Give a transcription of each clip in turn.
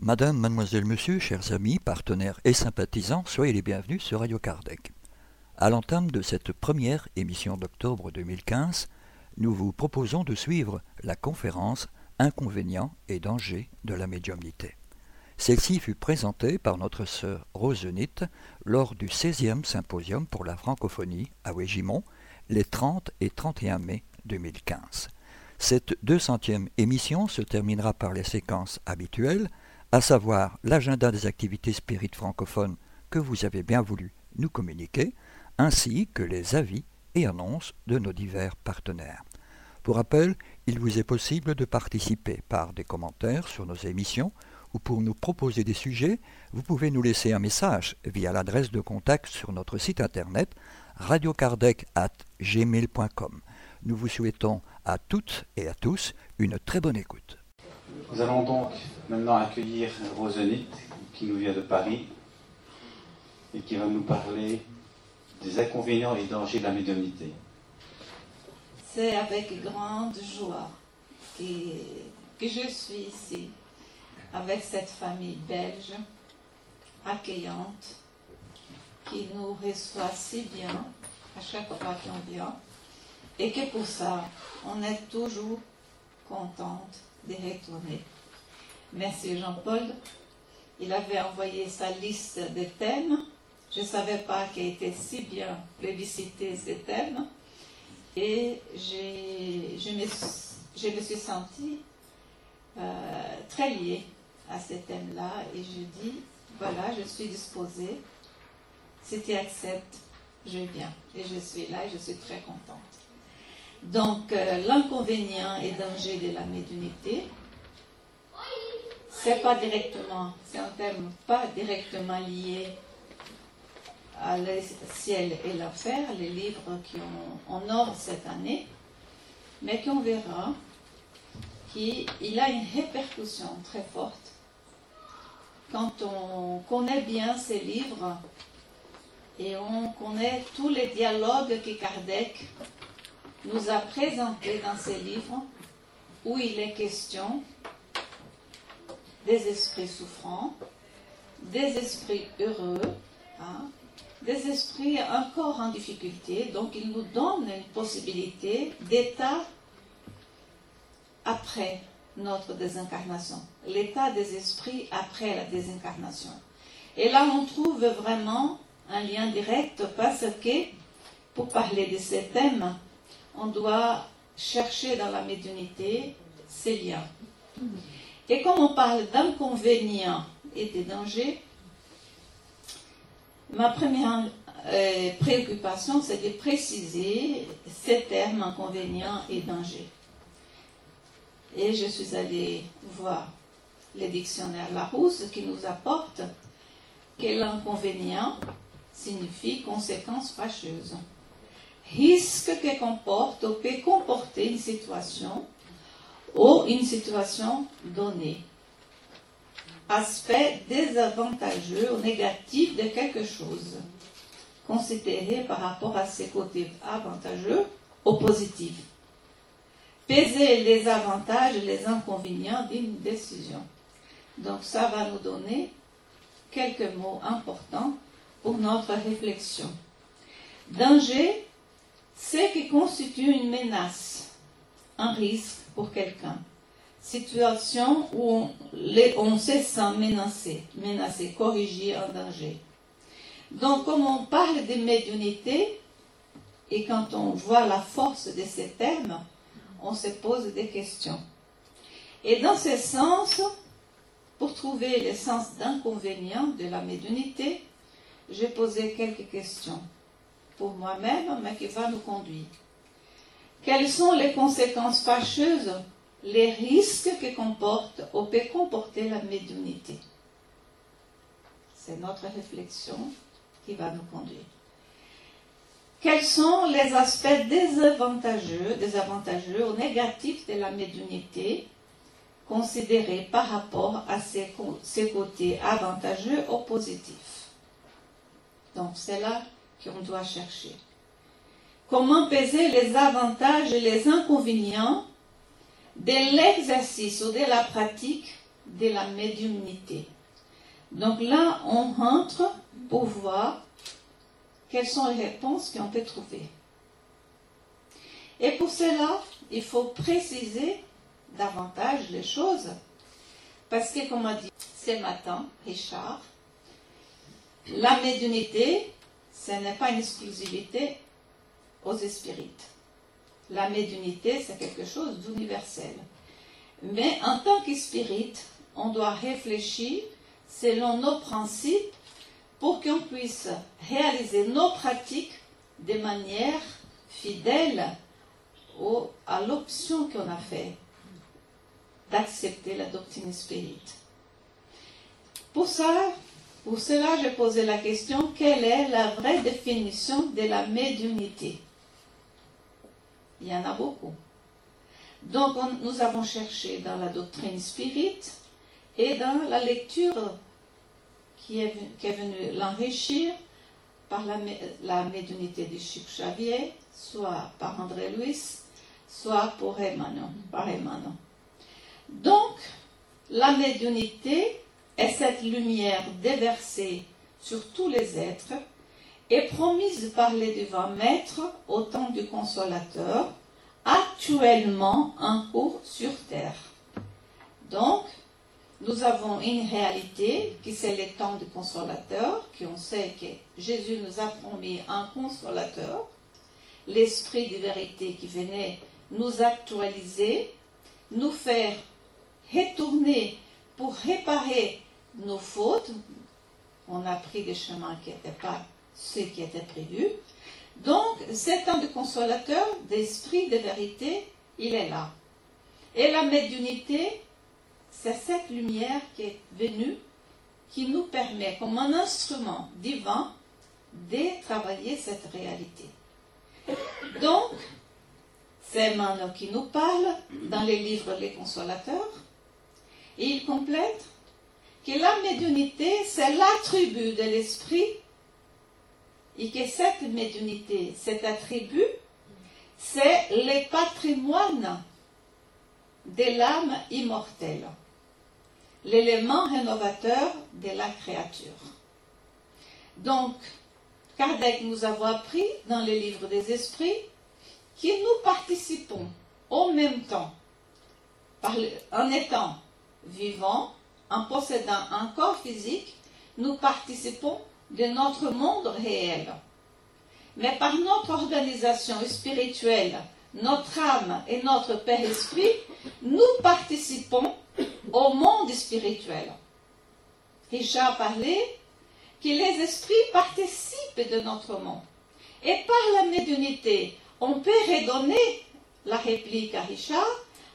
Madame, mademoiselle, monsieur, chers amis, partenaires et sympathisants, soyez les bienvenus sur Radio Kardec. À l'entame de cette première émission d'octobre 2015, nous vous proposons de suivre la conférence Inconvénients et dangers de la médiumnité. Celle-ci fut présentée par notre sœur Rosenit lors du 16e symposium pour la francophonie à Wégimont les 30 et 31 mai 2015. Cette 200e émission se terminera par les séquences habituelles à savoir l'agenda des activités spirites francophones que vous avez bien voulu nous communiquer, ainsi que les avis et annonces de nos divers partenaires. Pour rappel, il vous est possible de participer par des commentaires sur nos émissions ou pour nous proposer des sujets, vous pouvez nous laisser un message via l'adresse de contact sur notre site internet radiocardec@gmail.com. Nous vous souhaitons à toutes et à tous une très bonne écoute. Nous allons donc maintenant accueillir Rosenit, qui nous vient de Paris, et qui va nous parler des inconvénients et dangers de la médiumnité. C'est avec grande joie que, je suis ici, avec cette famille belge, accueillante, qui nous reçoit si bien à chaque fois qu'on vient, et que pour ça, on est toujours contente de retourner. Merci Jean-Paul. Il avait envoyé sa liste de thèmes. Je ne savais pas qu'il était si bien plébiscité ces thèmes. Et je me, suis sentie euh, très liée à ces thèmes-là. Et je dis, voilà, je suis disposée. Si tu acceptes, je viens. Et je suis là et je suis très contente. Donc, euh, l'inconvénient et danger de la médiumnité, c'est pas directement, c'est un thème pas directement lié à le ciel et l'affaire, les livres qui ont en ordre cette année, mais qu'on verra qu'il a une répercussion très forte. Quand on connaît bien ces livres et on connaît tous les dialogues que Kardec nous a présentés dans ces livres où il est question des esprits souffrants, des esprits heureux, hein, des esprits encore en difficulté. Donc il nous donne une possibilité d'état après notre désincarnation, l'état des esprits après la désincarnation. Et là, on trouve vraiment un lien direct parce que, pour parler de ces thèmes, on doit chercher dans la médiumnité ces liens. Et comme on parle d'inconvénients et de dangers, ma première euh, préoccupation, c'est de préciser ces termes inconvénients et dangers. Et je suis allée voir le dictionnaire Larousse qui nous apporte que l'inconvénient signifie conséquence fâcheuse. Risque que comporte ou peut comporter une situation ou une situation donnée. Aspect désavantageux ou négatif de quelque chose, considéré par rapport à ses côtés avantageux ou positifs. Peser les avantages et les inconvénients d'une décision. Donc ça va nous donner quelques mots importants pour notre réflexion. Danger, c'est qui constitue une menace, un risque pour quelqu'un. Situation où on, se sent menacé, menacé, corrigé, en danger. Donc, comme on parle de médiumnité, et quand on voit la force de ces termes, on se pose des questions. Et dans ce sens, pour trouver le sens d'inconvénient de la médiumnité, j'ai posé quelques questions pour moi-même, mais qui va nous conduire. Quelles sont les conséquences fâcheuses, les risques que comporte ou peut comporter la médiumnité C'est notre réflexion qui va nous conduire. Quels sont les aspects désavantageux, désavantageux ou négatifs de la médiumnité considérés par rapport à ses, ses côtés avantageux ou positifs? Donc c'est là qu'on doit chercher. Comment peser les avantages et les inconvénients de l'exercice ou de la pratique de la médiumnité. Donc là, on rentre pour voir quelles sont les réponses qu'on peut trouver. Et pour cela, il faut préciser davantage les choses, parce que, comme a dit ce matin Richard, la médiumnité, ce n'est pas une exclusivité aux spirites. La médiumnité, c'est quelque chose d'universel. Mais en tant qu'esprit, on doit réfléchir selon nos principes pour qu'on puisse réaliser nos pratiques de manière fidèle à l'option qu'on a fait d'accepter la doctrine spirit. Pour cela, j'ai posé la question quelle est la vraie définition de la médiumnité Il y en a beaucoup. Donc, nous avons cherché dans la doctrine spirit et dans la lecture qui est, venue l'enrichir par la, la de Chic Xavier, soit par André Louis, soit pour Emmanuel, par Emmanuel. Donc, la médiumnité est cette lumière déversée sur tous les êtres et promise par les divins maîtres au temps du consolateur, actuellement en cours sur terre. Donc, nous avons une réalité qui c'est le temps du consolateur, qu'on sait que Jésus nous a promis un consolateur, l'esprit de vérité qui venait nous actualiser, nous faire retourner pour réparer nos fautes. On a pris des chemins qui n'étaient pas ceux qui étaient prévus. Donc, cet temps de consolateur, d'esprit, de vérité, il est là. Et la médiumnité, c'est cette lumière qui est venue, qui nous permet, comme un instrument divin, de travailler cette réalité. Donc, c'est Mano qui nous parle dans les livres Les Consolateurs, et il complète que la médiumnité, c'est l'attribut de l'esprit et que cette médiumnité, cet attribut, c'est le patrimoine de l'âme immortelle, l'élément rénovateur de la créature. Donc, Kardec nous a appris dans les livres des esprits que nous participons au même temps, en étant vivants, en possédant un corps physique, nous participons de notre monde réel. Mais par notre organisation spirituelle, notre âme et notre Père Esprit, nous participons au monde spirituel. Richard parlait que les esprits participent de notre monde. Et par la médiunité, on peut redonner la réplique à Richard.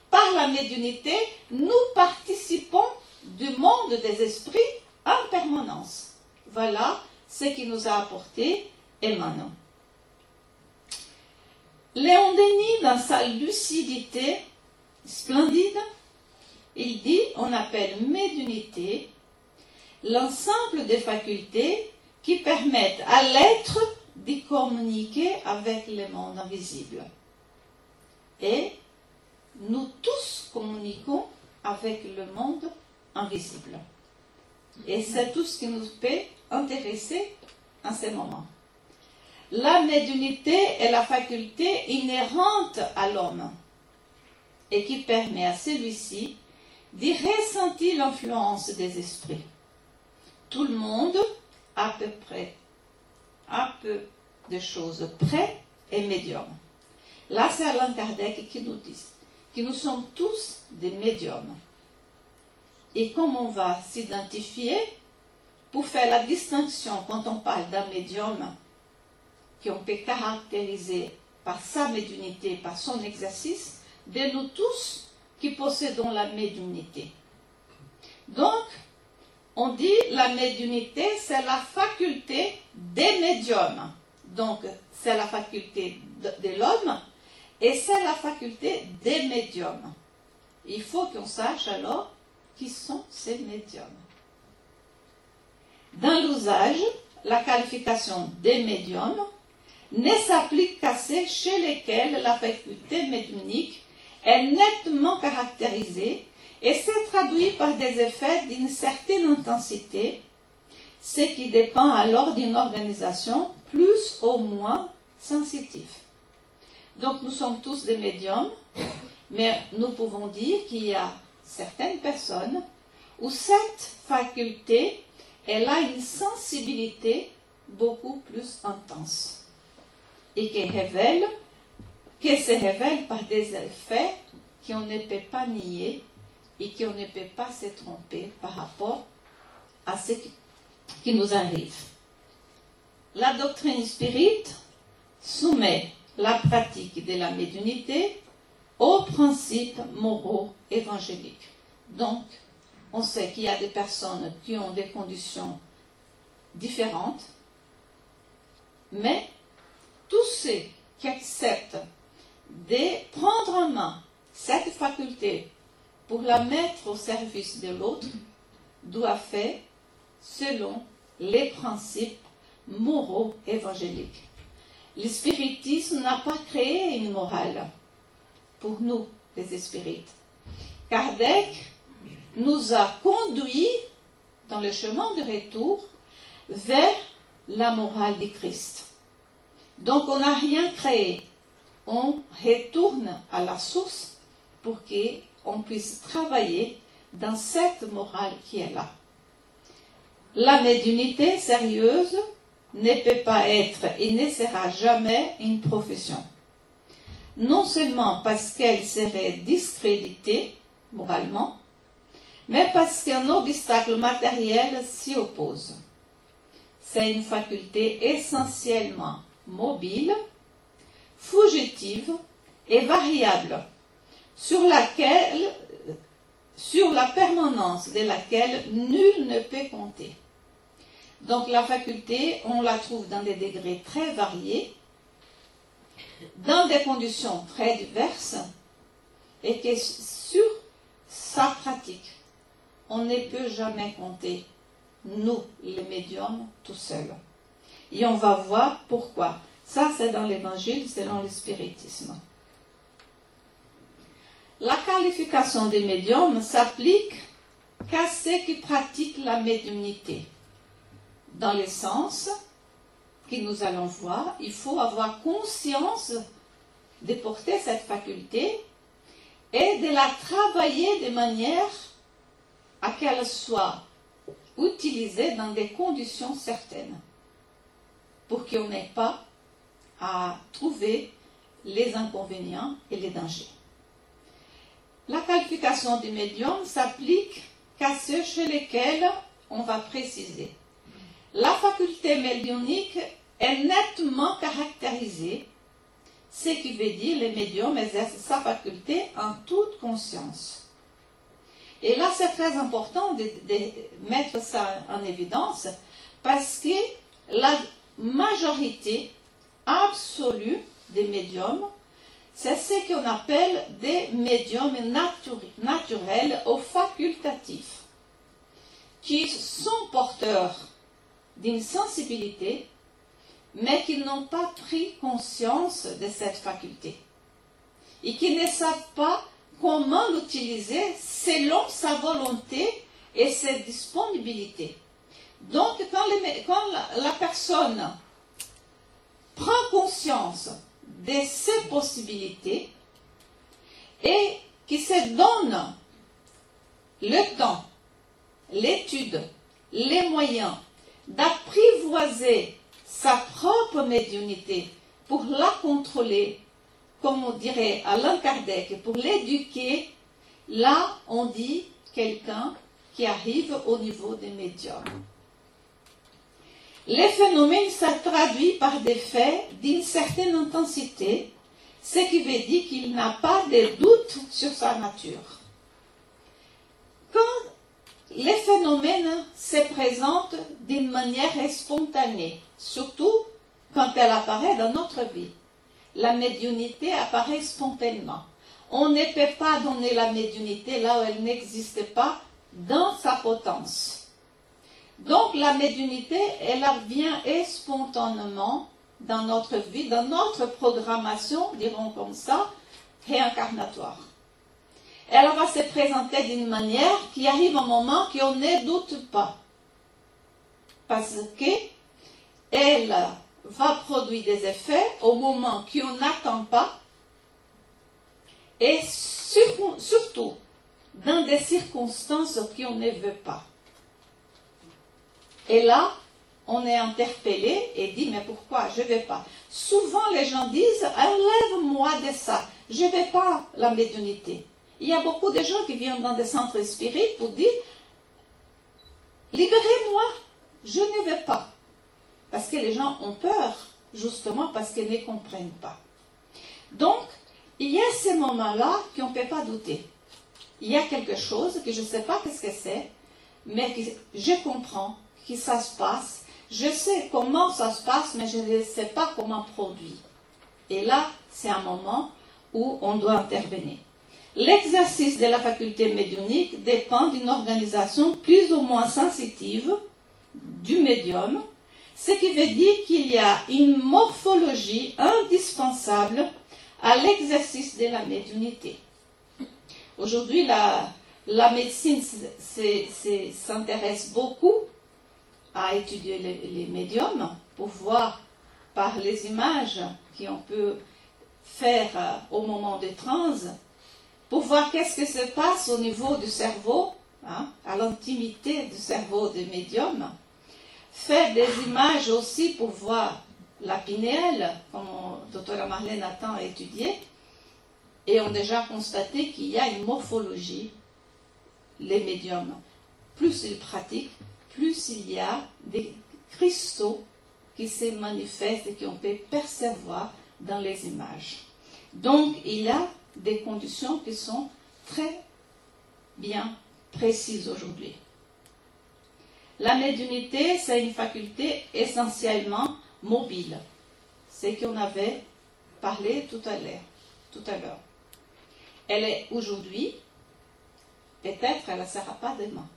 Par la médiunité, nous participons du monde des esprits en permanence. Voilà ce qui nous a apporté Emmanuel. Léon Denis, dans sa lucidité splendide, il dit, on appelle médiumnité l'ensemble des facultés qui permettent à l'être de communiquer avec le monde invisible. Et nous tous communiquons avec le monde invisible. Et c'est tout ce qui nous peut intéresser en ce moment. La médiumnité est la faculté inhérente à l'homme et qui permet à celui-ci de ressentir l'influence des esprits. Tout le monde, à peu près, a peu de choses près et médium. Là, c'est Alain Kardec qui nous dit que nous sommes tous des médiums. Et comment on va s'identifier pour faire la distinction quand on parle d'un médium qu'on peut caractériser par sa médiumnité, par son exercice, de nous tous qui possédons la médiumnité. Donc, on dit la médiumnité, c'est la faculté des médiums. Donc, c'est la faculté de l'homme et c'est la faculté des médiums. Il faut qu'on sache alors qui sont ces médiums. Dans l'usage, la qualification des médiums ne s'applique qu'à ceux chez lesquels la faculté médiumnique est nettement caractérisée et se traduit par des effets d'une certaine intensité, ce qui dépend alors d'une organisation plus ou moins sensitive. Donc nous sommes tous des médiums, mais nous pouvons dire qu'il y a certaines personnes où cette faculté, elle a une sensibilité beaucoup plus intense et qui se révèle par des effets qu'on ne peut pas nier et qu'on ne peut pas se tromper par rapport à ce qui nous arrive. La doctrine spirit soumet la pratique de la médiumnité aux principes moraux évangéliques. Donc, on sait qu'il y a des personnes qui ont des conditions différentes, mais tous ceux qui acceptent de prendre en main cette faculté pour la mettre au service de l'autre doivent faire selon les principes moraux évangéliques. Le spiritisme n'a pas créé une morale pour nous, les spirites. Kardec nous a conduits dans le chemin de retour vers la morale du Christ. Donc on n'a rien créé. On retourne à la source pour qu'on puisse travailler dans cette morale qui est là. La médiumnité sérieuse ne peut pas être et ne sera jamais une profession. Non seulement parce qu'elle serait discréditée moralement, mais parce qu'un obstacle matériel s'y oppose. C'est une faculté essentiellement mobile, fugitive et variable, sur laquelle, sur la permanence de laquelle nul ne peut compter. Donc la faculté, on la trouve dans des degrés très variés, dans des conditions très diverses, et que sur sa pratique, on ne peut jamais compter, nous, les médiums, tout seuls. Et on va voir pourquoi. Ça, c'est dans l'évangile, selon le spiritisme. La qualification des médiums s'applique qu'à ceux qui pratiquent la médiumnité dans le sens que nous allons voir, il faut avoir conscience de porter cette faculté et de la travailler de manière à qu'elle soit utilisée dans des conditions certaines, pour qu'on n'ait pas à trouver les inconvénients et les dangers. La qualification du médium s'applique qu'à ceux chez lesquels on va préciser la faculté médiumnique est nettement caractérisée, ce qui veut dire les médiums exercent sa faculté en toute conscience. Et là, c'est très important de, mettre ça en évidence parce que la majorité absolue des médiums, c'est ce qu'on appelle des médiums naturels ou facultatifs, qui sont porteurs d'une sensibilité, mais qui n'ont pas pris conscience de cette faculté et qui ne savent pas comment l'utiliser selon sa volonté et ses disponibilités. Donc, quand, la, personne prend conscience de ses possibilités et qui se donne le temps, l'étude, les moyens d'apprivoiser sa propre médiumnité pour la contrôler, comme on dirait Alain Kardec, pour l'éduquer, là on dit quelqu'un qui arrive au niveau des médiums. Les phénomènes se traduisent par des faits d'une certaine intensité, ce qui veut dire qu'il n'a pas de doute sur sa nature. Quand les phénomènes se présentent d'une manière spontanée, surtout quand elle apparaît dans notre vie. La médiumnité apparaît spontanément. on ne peut pas donner la médiumnité là où elle n'existe pas dans sa potence. Donc la médiumnité, elle vient spontanément dans notre vie, dans notre programmation, dirons comme ça, réincarnatoire. Elle va se présenter d'une manière qui arrive un moment qu'on ne doute pas. Parce qu'elle va produire des effets au moment qu'on n'attend pas et surtout dans des circonstances qu'on ne veut pas. Et là, on est interpellé et dit mais pourquoi je ne vais pas? Souvent les gens disent enlève-moi de ça, je ne vais pas la médiumnité. Il y a beaucoup de gens qui viennent dans des centres spirites pour dire libérez-moi, je ne vais pas. Parce que les gens ont peur, justement parce qu'ils ne comprennent pas. Donc, il y a ces moments-là qu'on ne peut pas douter. Il y a quelque chose que je ne sais pas ce que c'est, mais je comprends que ça se passe. Je sais comment ça se passe, mais je ne sais pas comment produire. Et là, c'est un moment où on doit intervenir. L'exercice de la faculté médiumnique dépend d'une organisation plus ou moins sensitive du médium, ce qui veut dire qu'il y a une morphologie indispensable à l'exercice de la médiumnité. Aujourd'hui, la, la médecine s'intéresse beaucoup à étudier les, médiums pour voir par les images qu'on peut faire euh, au moment des trans, pour voir qu'est-ce que se passe au niveau du cerveau, hein, à l'intimité du cerveau des médiums, faire des images aussi pour voir la pinéale, comme Dr. Marlène Nathan a étudié, et ont déjà constaté qu'il y a une morphologie, les médiums. Plus ils pratiquent, plus il y a des cristaux qui se manifestent et qu'on peut percevoir dans les images. Donc, il y a des conditions qui sont très bien précises aujourd'hui. La médiumnité, c'est une faculté essentiellement mobile. C'est qu'on avait parlé tout à l'heure. Elle est aujourd'hui, peut-être elle ne sera pas demain.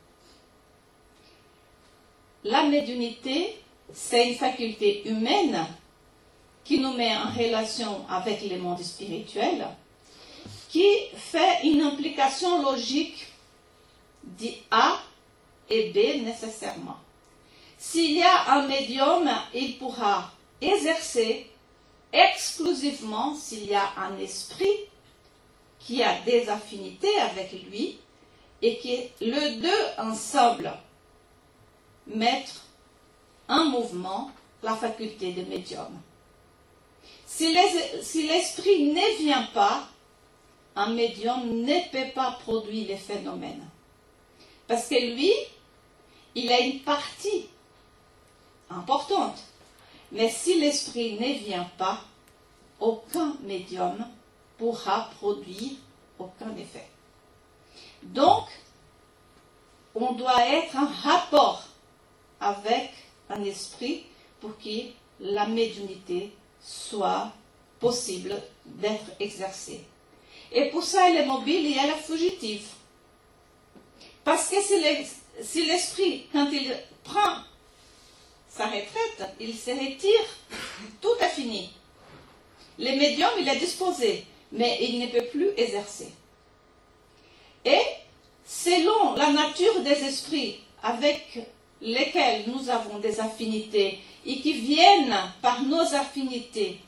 La médiumnité, c'est une faculté humaine qui nous met en relation avec le monde spirituel, qui fait une implication logique de A et B nécessairement. S'il y a un médium, il pourra exercer exclusivement s'il y a un esprit qui a des affinités avec lui et que le deux ensemble mettre en mouvement la faculté de médium. Si l'esprit ne vient pas, un médium ne peut pas produire les phénomènes. Parce que lui, il a une partie importante. Mais si l'esprit ne vient pas, aucun médium pourra produire aucun effet. Donc, on doit être en rapport avec un esprit pour que la médiumnité soit possible d'être exercée. Et pour ça, elle est mobile et elle est fugitive. Parce que si l'esprit, quand il prend sa retraite, il se retire, tout est fini. Le médium, il est disposé, mais il ne peut plus exercer. Et selon la nature des esprits avec lesquels nous avons des affinités et qui viennent par nos affinités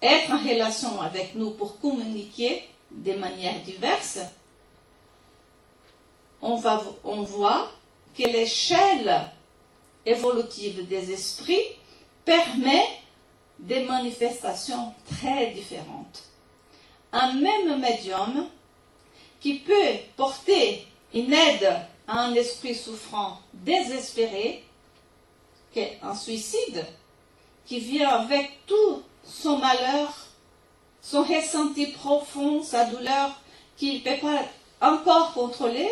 être en relation avec nous pour communiquer de manière diverses, on, voit que l'échelle évolutive des esprits permet des manifestations très différentes. Un même médium qui peut porter une aide à un esprit souffrant désespéré, un suicide, qui vient avec tout son malheur, son ressenti profond, sa douleur qu'il ne peut pas encore contrôler,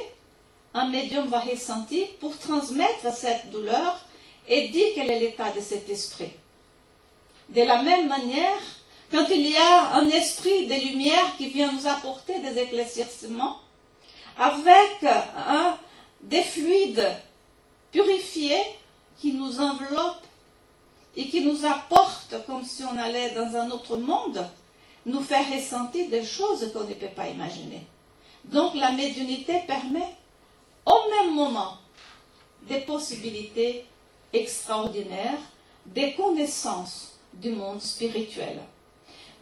un médium va ressentir pour transmettre cette douleur et dire quel est l'état de cet esprit. De la même manière, quand il y a un esprit de lumière qui vient nous apporter des éclaircissements, avec des fluides purifiés qui nous enveloppent et qui nous apportent comme si on allait dans un autre monde, nous faire ressentir des choses qu'on ne peut pas imaginer. Donc la médiumnité permet au même moment des possibilités extraordinaires, des connaissances du monde spirituel.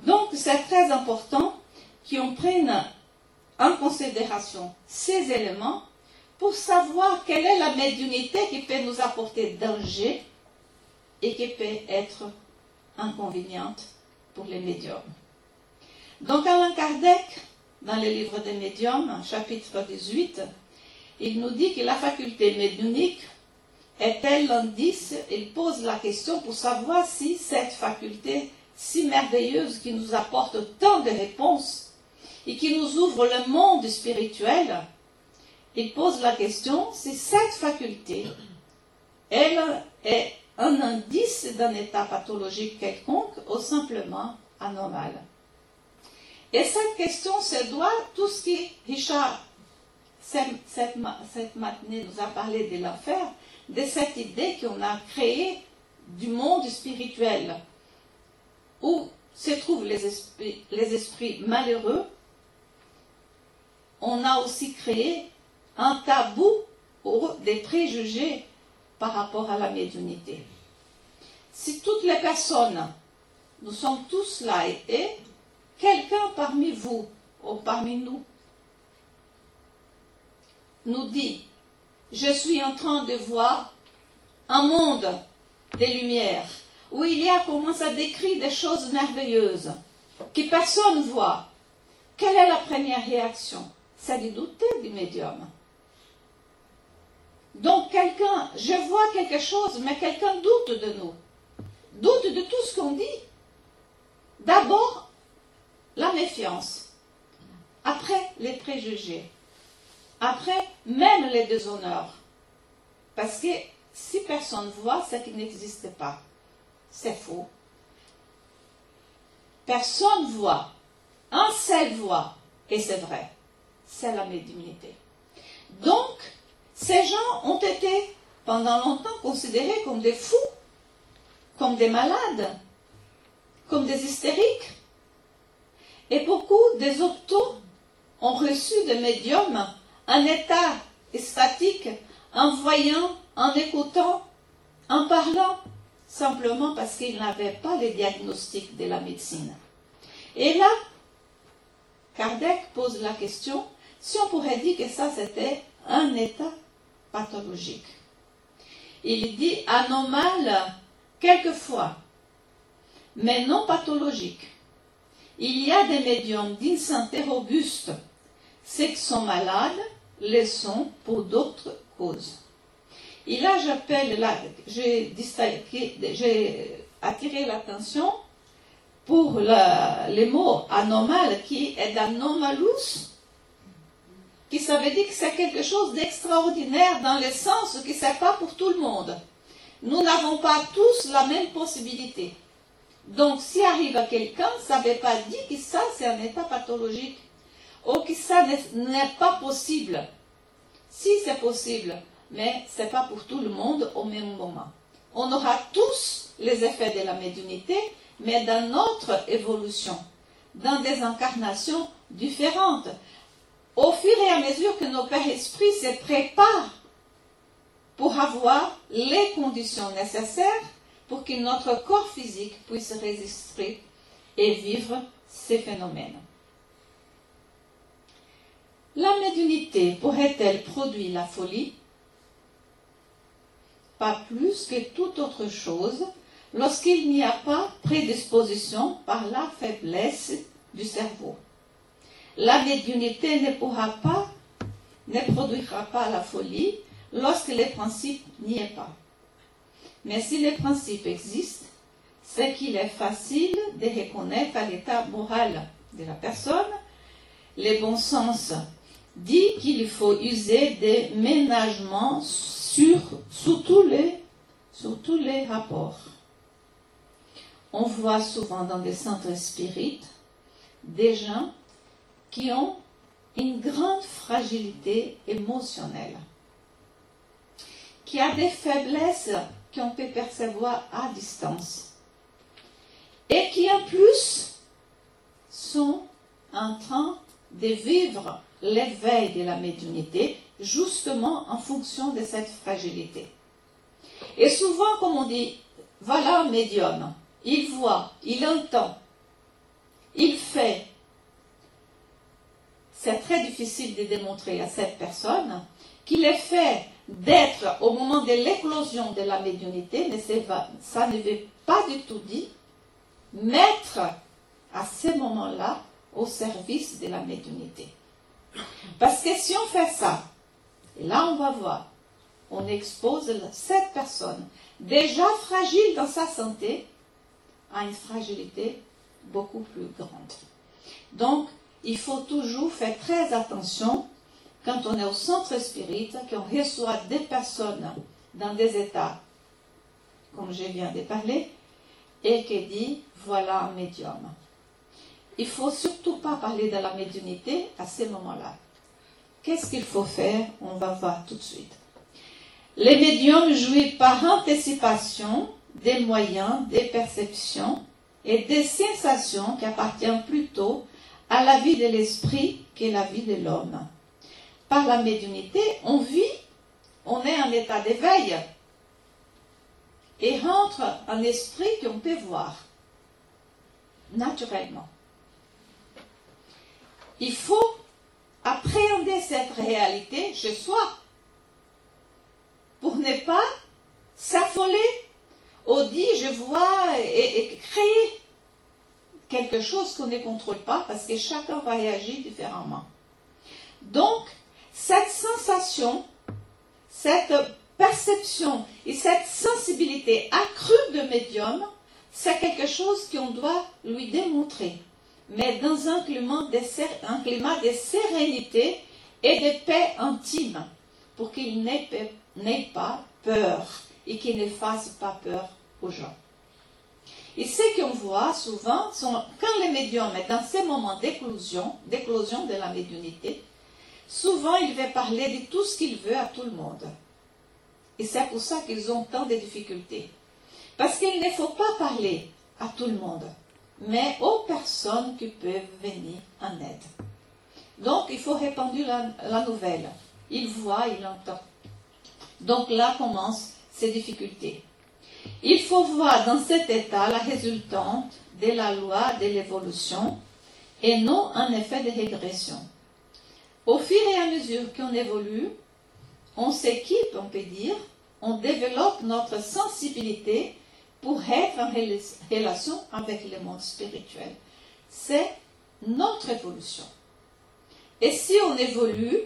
Donc c'est très important qu'on prenne en considération ces éléments pour savoir quelle est la médiumnité qui peut nous apporter danger et qui peut être inconvéniente pour les médiums. Donc Alain Kardec, dans le livre des médiums, chapitre 18, il nous dit que la faculté médiumnique est-elle l'indice Il pose la question pour savoir si cette faculté si merveilleuse qui nous apporte tant de réponses et qui nous ouvre le monde spirituel, il pose la question si cette faculté, elle est un indice d'un état pathologique quelconque ou simplement anormal. Et cette question se doit tout ce qui Richard cette, matinée nous a parlé de l'enfer, de cette idée qu'on a créée du monde spirituel, où se trouvent les esprits, les esprits malheureux. On a aussi créé un tabou ou des préjugés par rapport à la médiumnité. Si toutes les personnes, nous sommes tous là et quelqu'un parmi vous ou parmi nous nous dit, je suis en train de voir un monde des lumières, où il y a commence à décrire des choses merveilleuses que personne ne voit. Quelle est la première réaction? C'est de douter du médium. Donc quelqu'un, je vois quelque chose, mais quelqu'un doute de nous, doute de tout ce qu'on dit. D'abord, la méfiance, après les préjugés, après même les déshonneurs. Parce que si personne voit, c'est qu'il n'existe pas. C'est faux. Personne voit. Un seul voit. Et c'est vrai. C'est la médiumnité. Donc, ces gens ont été pendant longtemps considérés comme des fous, comme des malades, comme des hystériques. Et beaucoup des optos ont reçu des médiums un état statique en voyant, en écoutant, en parlant, simplement parce qu'ils n'avaient pas les diagnostics de la médecine. Et là, Kardec pose la question si on pourrait dire que ça c'était un état pathologique. Il dit anormal quelquefois, mais non pathologique. Il y a des médiums d'une santé robuste, ceux qui sont malades les sont pour d'autres causes. Et là, j'appelle, j'ai attiré l'attention pour le, mot anormal qui est d'anomalus, qui ça veut dire que c'est quelque chose d'extraordinaire dans le sens que ce n'est pas pour tout le monde. Nous n'avons pas tous la même possibilité. Donc, si arrive à quelqu'un, ça ne veut pas dire que ça, c'est un état pathologique ou que ça n'est pas possible. Si c'est possible, mais ce n'est pas pour tout le monde au même moment. On aura tous les effets de la médiumnité, mais dans notre évolution, dans des incarnations différentes. Au fur et à mesure que nos pères esprits se préparent pour avoir les conditions nécessaires pour que notre corps physique puisse résister et vivre ces phénomènes. La médiumnité pourrait-elle produire la folie? Pas plus que toute autre chose lorsqu'il n'y a pas prédisposition par la faiblesse du cerveau. La médiumnité ne pourra pas, ne produira pas la folie lorsque les principes n'y est pas. Mais si les principes existent, c'est qu'il est facile de reconnaître l'état moral de la personne, les bons sens dit qu'il faut user des ménagements sur, tous les, rapports. on voit souvent dans des centres spirites des gens qui ont une grande fragilité émotionnelle, qui a des faiblesses qu'on peut percevoir à distance et qui en plus sont en train de vivre l'éveil de la médiumnité justement en fonction de cette fragilité. Et souvent, comme on dit, voilà un médium, il voit, il entend, il fait. C'est très difficile de démontrer à cette personne qu'il est fait d'être au moment de l'éclosion de la médiumnité, mais ça ne veut pas du tout dire mettre à ce moment-là au service de la médiumnité. Parce que si on fait ça, et là on va voir, on expose cette personne déjà fragile dans sa santé à une fragilité beaucoup plus grande. Donc, il faut toujours faire très attention quand on est au centre spirit, qu'on reçoit des personnes dans des états, comme je viens de parler, et qui dit, voilà un médium. Il ne faut surtout pas parler de la médiumnité à ce moment-là. Qu'est-ce qu'il faut faire? On va voir tout de suite. Les médiums jouent par anticipation des moyens, des perceptions et des sensations qui appartiennent plutôt à la vie de l'esprit qu'à la vie de l'homme. Par la médiumnité, on vit, on est en état d'éveil et rentre un esprit qu'on peut voir naturellement. Il faut appréhender cette réalité chez soi pour ne pas s'affoler au dit je vois et, créer quelque chose qu'on ne contrôle pas parce que chacun va réagir différemment. Donc, cette sensation, cette perception et cette sensibilité accrue de médium, c'est quelque chose qu'on doit lui démontrer, mais dans un climat, de, sérénité et de paix intime, pour qu'il n'ait pas peur et qu'il ne fasse pas peur aux gens. Et ce qu'on voit souvent, quand les médiums est dans ces moments d'éclosion, de la médiumnité, souvent il veut parler de tout ce qu'il veut à tout le monde. Et c'est pour ça qu'ils ont tant de difficultés. Parce qu'il ne faut pas parler à tout le monde, mais aux personnes qui peuvent venir en aide. Donc, il faut répandre la, nouvelle. Il voit, il entend. Donc là commencent ces difficultés. Il faut voir dans cet état la résultante de la loi de l'évolution et non un effet de régression. Au fur et à mesure qu'on évolue, on s'équipe, on peut dire, on développe notre sensibilité pour être en relation avec le monde spirituel. C'est notre évolution. Et si on évolue,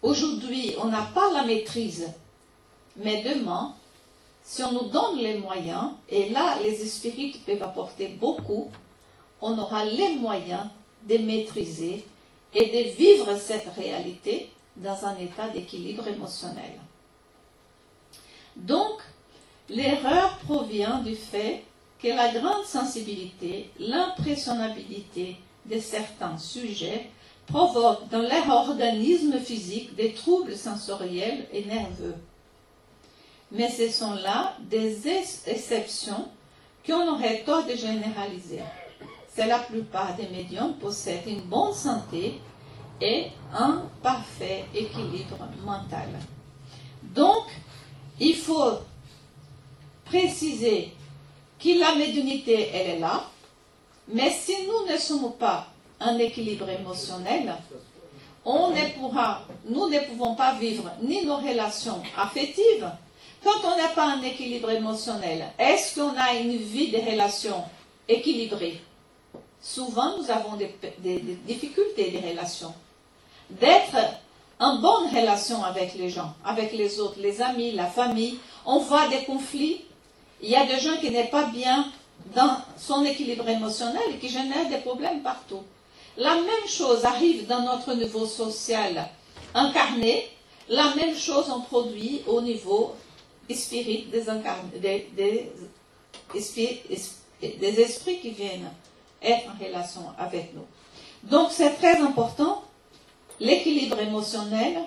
aujourd'hui, on n'a pas la maîtrise, mais demain, si on nous donne les moyens, et là, les esprits peuvent apporter beaucoup, on aura les moyens de maîtriser et de vivre cette réalité dans un état d'équilibre émotionnel. Donc, l'erreur provient du fait que la grande sensibilité, l'impressionnabilité de certains sujets provoquent dans leur organisme physique des troubles sensoriels et nerveux. Mais ce sont là des exceptions qu'on aurait tort de généraliser. C'est la plupart des médiums possèdent une bonne santé et un parfait équilibre mental. Donc, il faut préciser que la médiumnité, elle est là, mais si nous ne sommes pas en équilibre émotionnel, on ne pourra, nous ne pouvons pas vivre ni nos relations affectives. Quand on n'a pas un équilibre émotionnel, est-ce qu'on a une vie de relations équilibrée? Souvent, nous avons des, des difficultés de relations. D'être en bonne relation avec les gens, avec les autres, les amis, la famille. On voit des conflits. Il y a des gens qui n'est pas bien dans son équilibre émotionnel et qui génèrent des problèmes partout. La même chose arrive dans notre niveau social incarné. La même chose on produit au niveau spirit des, des, esprits qui viennent être en relation avec nous. Donc c'est très important l'équilibre émotionnel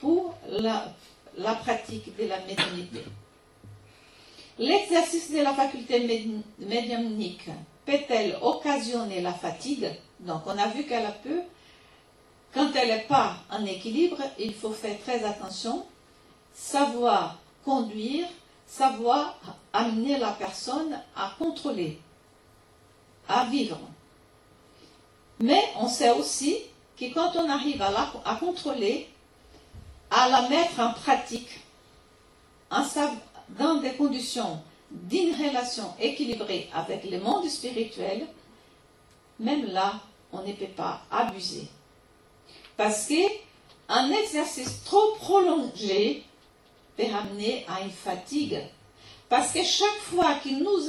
pour la, la pratique de la médiumnité. L'exercice de la faculté médiumnique peut-elle occasionner la fatigue? Donc on a vu qu'elle peut. Quand elle n'est pas en équilibre, il faut faire très attention, savoir conduire, savoir amener la personne à contrôler, à vivre. Mais on sait aussi que quand on arrive à contrôler, à la mettre en pratique, en, dans des conditions d'une relation équilibrée avec le monde spirituel, même là, on ne peut pas abuser. Parce qu'un exercice trop prolongé peut amener à une fatigue. Parce que chaque fois que nous,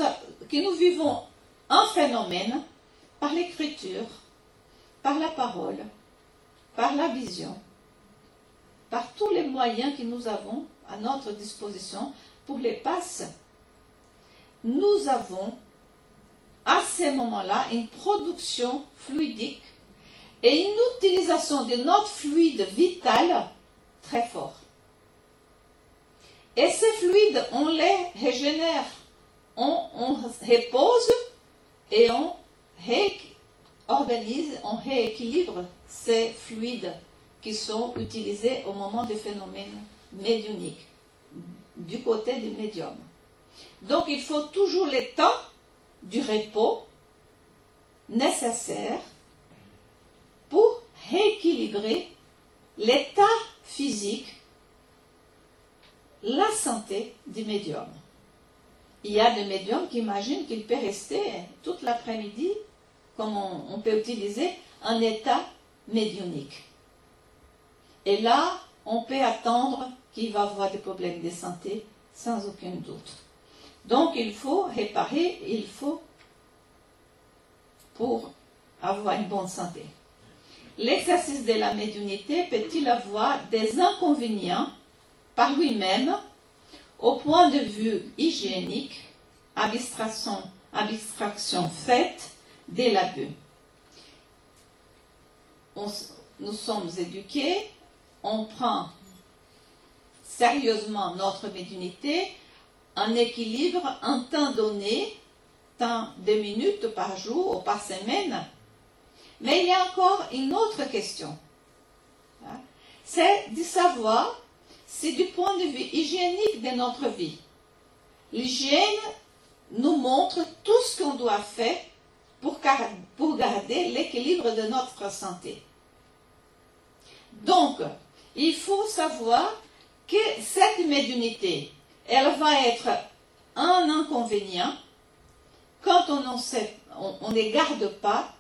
que nous vivons un phénomène, par l'écriture, par la parole, par la vision, par tous les moyens que nous avons à notre disposition, pour les passes, nous avons à ce moment-là une production fluidique et une utilisation de notre fluide vital très fort. Et ces fluides, on les régénère, on, repose et on réorganise, on rééquilibre ces fluides qui sont utilisés au moment des phénomènes médiuniques du côté du médium. Donc il faut toujours le temps du repos nécessaire pour rééquilibrer l'état physique, la santé du médium. Il y a des médiums qui imaginent qu'il peut rester toute l'après-midi, comme on, on, peut utiliser, en état médionique. Et là, on peut attendre qu'il va avoir des problèmes de santé sans aucun doute. Donc il faut réparer, il faut pour avoir une bonne santé. L'exercice de la médiumnité peut-il avoir des inconvénients par lui-même au point de vue hygiénique, abstraction, abstraction faite dès l'abus? Nous sommes éduqués, on prend sérieusement notre médiumnité, un équilibre, un temps donné, tant de minutes par jour ou par semaine. Mais il y a encore une autre question. Hein? C'est de savoir si du point de vue hygiénique de notre vie, l'hygiène nous montre tout ce qu'on doit faire pour, pour garder l'équilibre de notre santé. Donc, il faut savoir que cette médiumnité, elle va être un inconvénient quand on, ne garde pas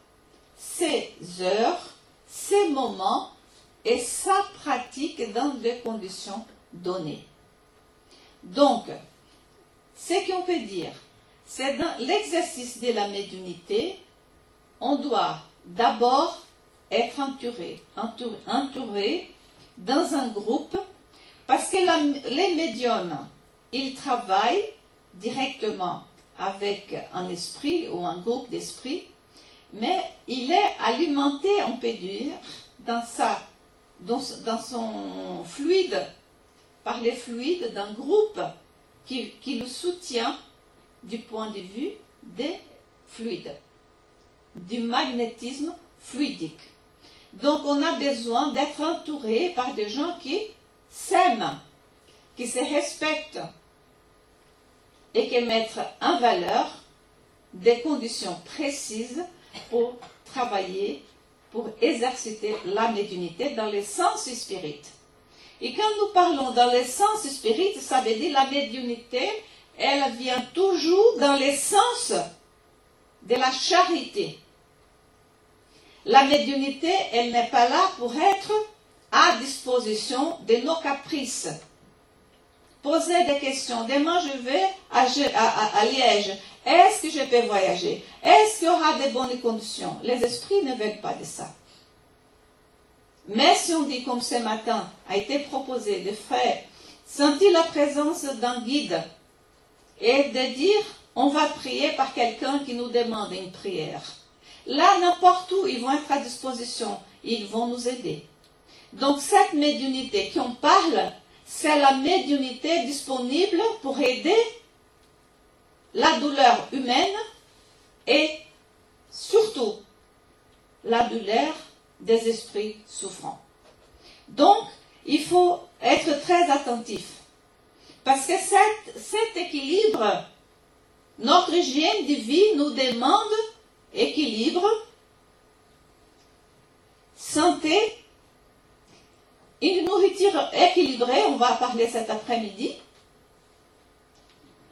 ces heures, ces moments et sa pratique dans des conditions données. Donc, ce qu'on peut dire, c'est dans l'exercice de la médiumnité, on doit d'abord être entouré, entouré dans un groupe parce que les médiums, ils travaillent directement avec un esprit ou un groupe d'esprits, mais il est alimenté, on peut dire, dans, sa, dans, son fluide, par les fluides d'un groupe qui, qui le soutient du point de vue des fluides, du magnétisme fluidique. Donc on a besoin d'être entouré par des gens qui s'aiment, qui se respectent et qui mettent en valeur des conditions précises pour travailler, pour exercer la médiumnité dans les sens spirit. Et quand nous parlons dans les sens spirit, ça veut dire la médiumnité, elle vient toujours dans les sens de la charité. La médiumnité, elle n'est pas là pour être à disposition de nos caprices. Posez des questions. Demain, je vais à, Liège. Est-ce que je peux voyager? Est-ce qu'il y aura de bonnes conditions? Les esprits ne veulent pas de ça. Mais si on dit, comme ce matin a été proposé, de faire sentir la présence d'un guide et de dire, on va prier par quelqu'un qui nous demande une prière. Là, n'importe où, ils vont être à disposition. Ils vont nous aider. Donc cette médiumnité qui on parle, c'est la médiumnité disponible pour aider la douleur humaine et surtout la douleur des esprits souffrants. Donc, il faut être très attentif. Parce que cet, équilibre, notre hygiène de vie nous demande équilibre, santé, une nourriture équilibrée, on va parler cet après-midi,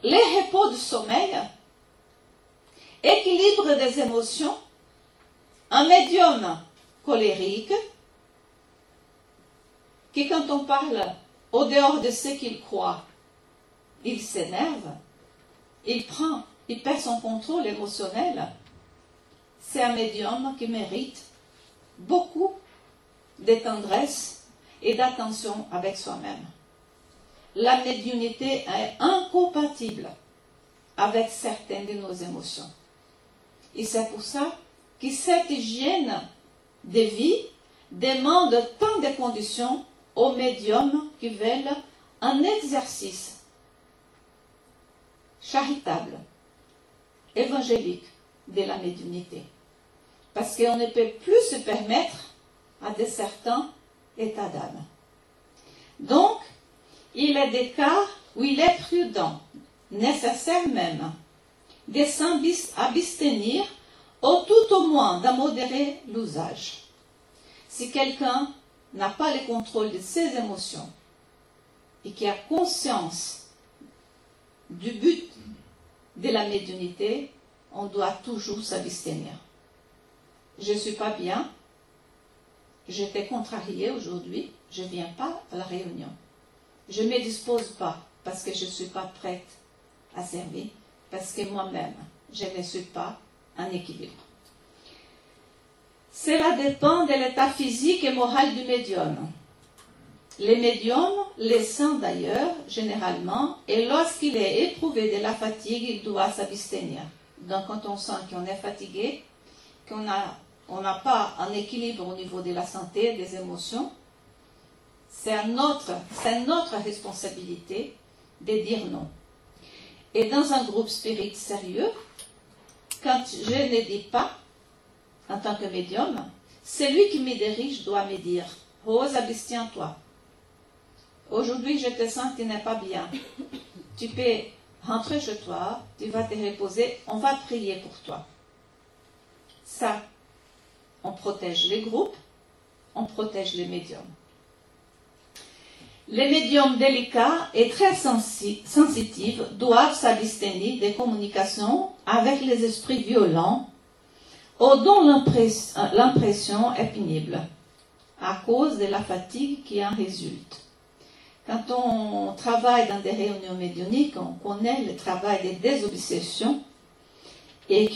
les repos du sommeil, équilibre des émotions, un médium colérique, qui quand on parle au dehors de ce qu'il croit, il s'énerve, il prend, il perd son contrôle émotionnel. C'est un médium qui mérite beaucoup de tendresse et d'attention avec soi-même. La médiumnité est incompatible avec certaines de nos émotions. Et c'est pour ça que cette hygiène de vie demande tant de conditions aux médiums qui veulent un exercice charitable, évangélique de la médiumnité. Parce qu'on ne peut plus se permettre à de certains états d'âme. Donc, il est des cas où il est prudent, nécessaire même, de s'abstenir ou tout au moins d'en l'usage. Si quelqu'un n'a pas le contrôle de ses émotions et qui a conscience du but de la médiumnité, on doit toujours s'abstenir. Je ne suis pas bien, j'étais contrariée aujourd'hui, je ne viens pas à la réunion. Je ne me dispose pas parce que je ne suis pas prête à servir, parce que moi-même, je ne suis pas en équilibre. Cela dépend de l'état physique et moral du médium. Les médiums, les saints d'ailleurs, généralement, et lorsqu'il est éprouvé de la fatigue, il doit s'abstenir. Donc quand on sent qu'on est fatigué, qu'on n'a on pas un équilibre au niveau de la santé, des émotions, c'est notre, notre responsabilité de dire non. Et dans un groupe spirit sérieux, quand je ne dis pas, en tant que médium, celui qui me dirige doit me dire Rose, abstiens-toi. Aujourd'hui, je te sens que tu n'es pas bien. Tu peux rentrer chez toi, tu vas te reposer, on va prier pour toi. Ça, on protège les groupes, on protège les médiums. Les médiums délicats et très sensitifs doivent s'abstenir des communications avec les esprits violents ou dont l'impression est pénible à cause de la fatigue qui en résulte. Quand on travaille dans des réunions médioniques, on connaît le travail des désobsessions et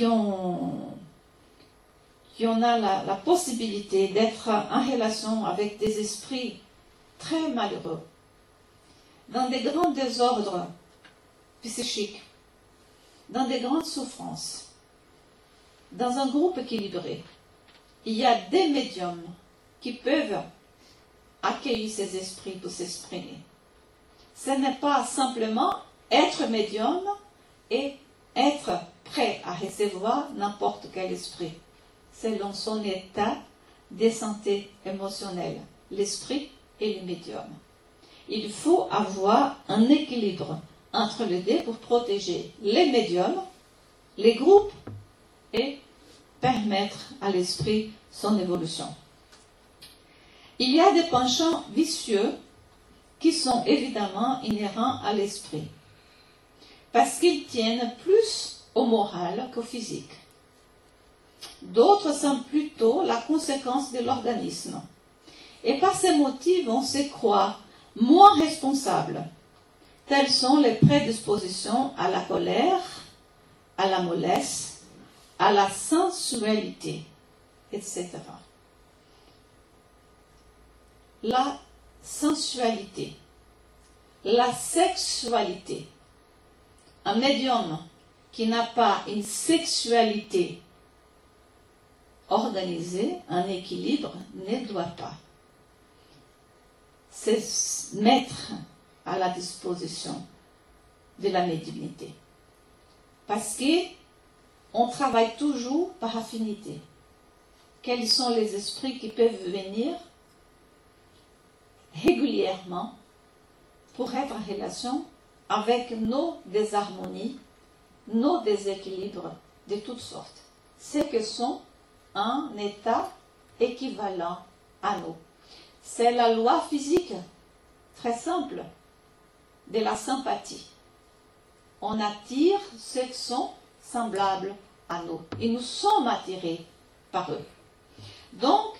qu'on a la, la possibilité d'être en relation avec des esprits très malheureux, dans des grands désordres psychiques, dans des grandes souffrances, dans un groupe équilibré. Il y a des médiums qui peuvent accueillir ces esprits pour s'exprimer. Ce n'est pas simplement être médium et être prêt à recevoir n'importe quel esprit, selon son état de santé émotionnelle, l'esprit et le médium. Il faut avoir un équilibre entre les deux pour protéger les médiums, les groupes et permettre à l'esprit son évolution. Il y a des penchants vicieux qui sont évidemment inhérents à l'esprit, parce qu'ils tiennent plus au moral qu'au physique. D'autres sont plutôt la conséquence de l'organisme. Et par ces motifs, on se croit moins responsable. Telles sont les prédispositions à la colère, à la mollesse, à la sensualité, etc. La sensualité, la sexualité. Un médium qui n'a pas une sexualité organisée, un équilibre, ne doit pas se mettre à la disposition de la médiumnité. Parce que on travaille toujours par affinité. Quels sont les esprits qui peuvent venir régulièrement pour être en relation avec nos désharmonies, nos déséquilibres de toutes sortes. Ce que sont un état équivalent à nous. C'est la loi physique, très simple, de la sympathie. On attire ceux qui sont semblables à nous. Et nous sommes attirés par eux. Donc,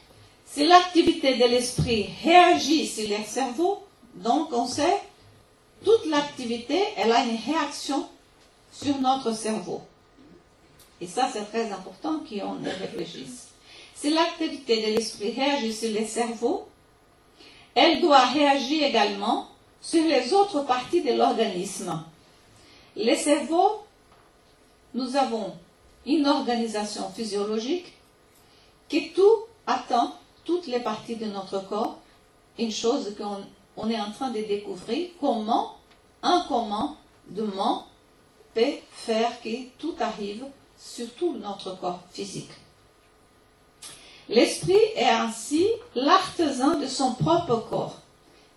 si l'activité de l'esprit réagit sur le cerveau, donc on sait, toute l'activité, elle a une réaction sur notre cerveau. Et ça, c'est très important qu'on réfléchisse. Si l'activité de l'esprit réagit sur le cerveau, elle doit réagir également sur les autres parties de l'organisme. Le cerveau, nous avons une organisation physiologique qui tout attend toutes les parties de notre corps, une chose qu'on est en train de découvrir, comment un commandement peut faire que tout arrive sur tout notre corps physique. L'esprit est ainsi l'artisan de son propre corps,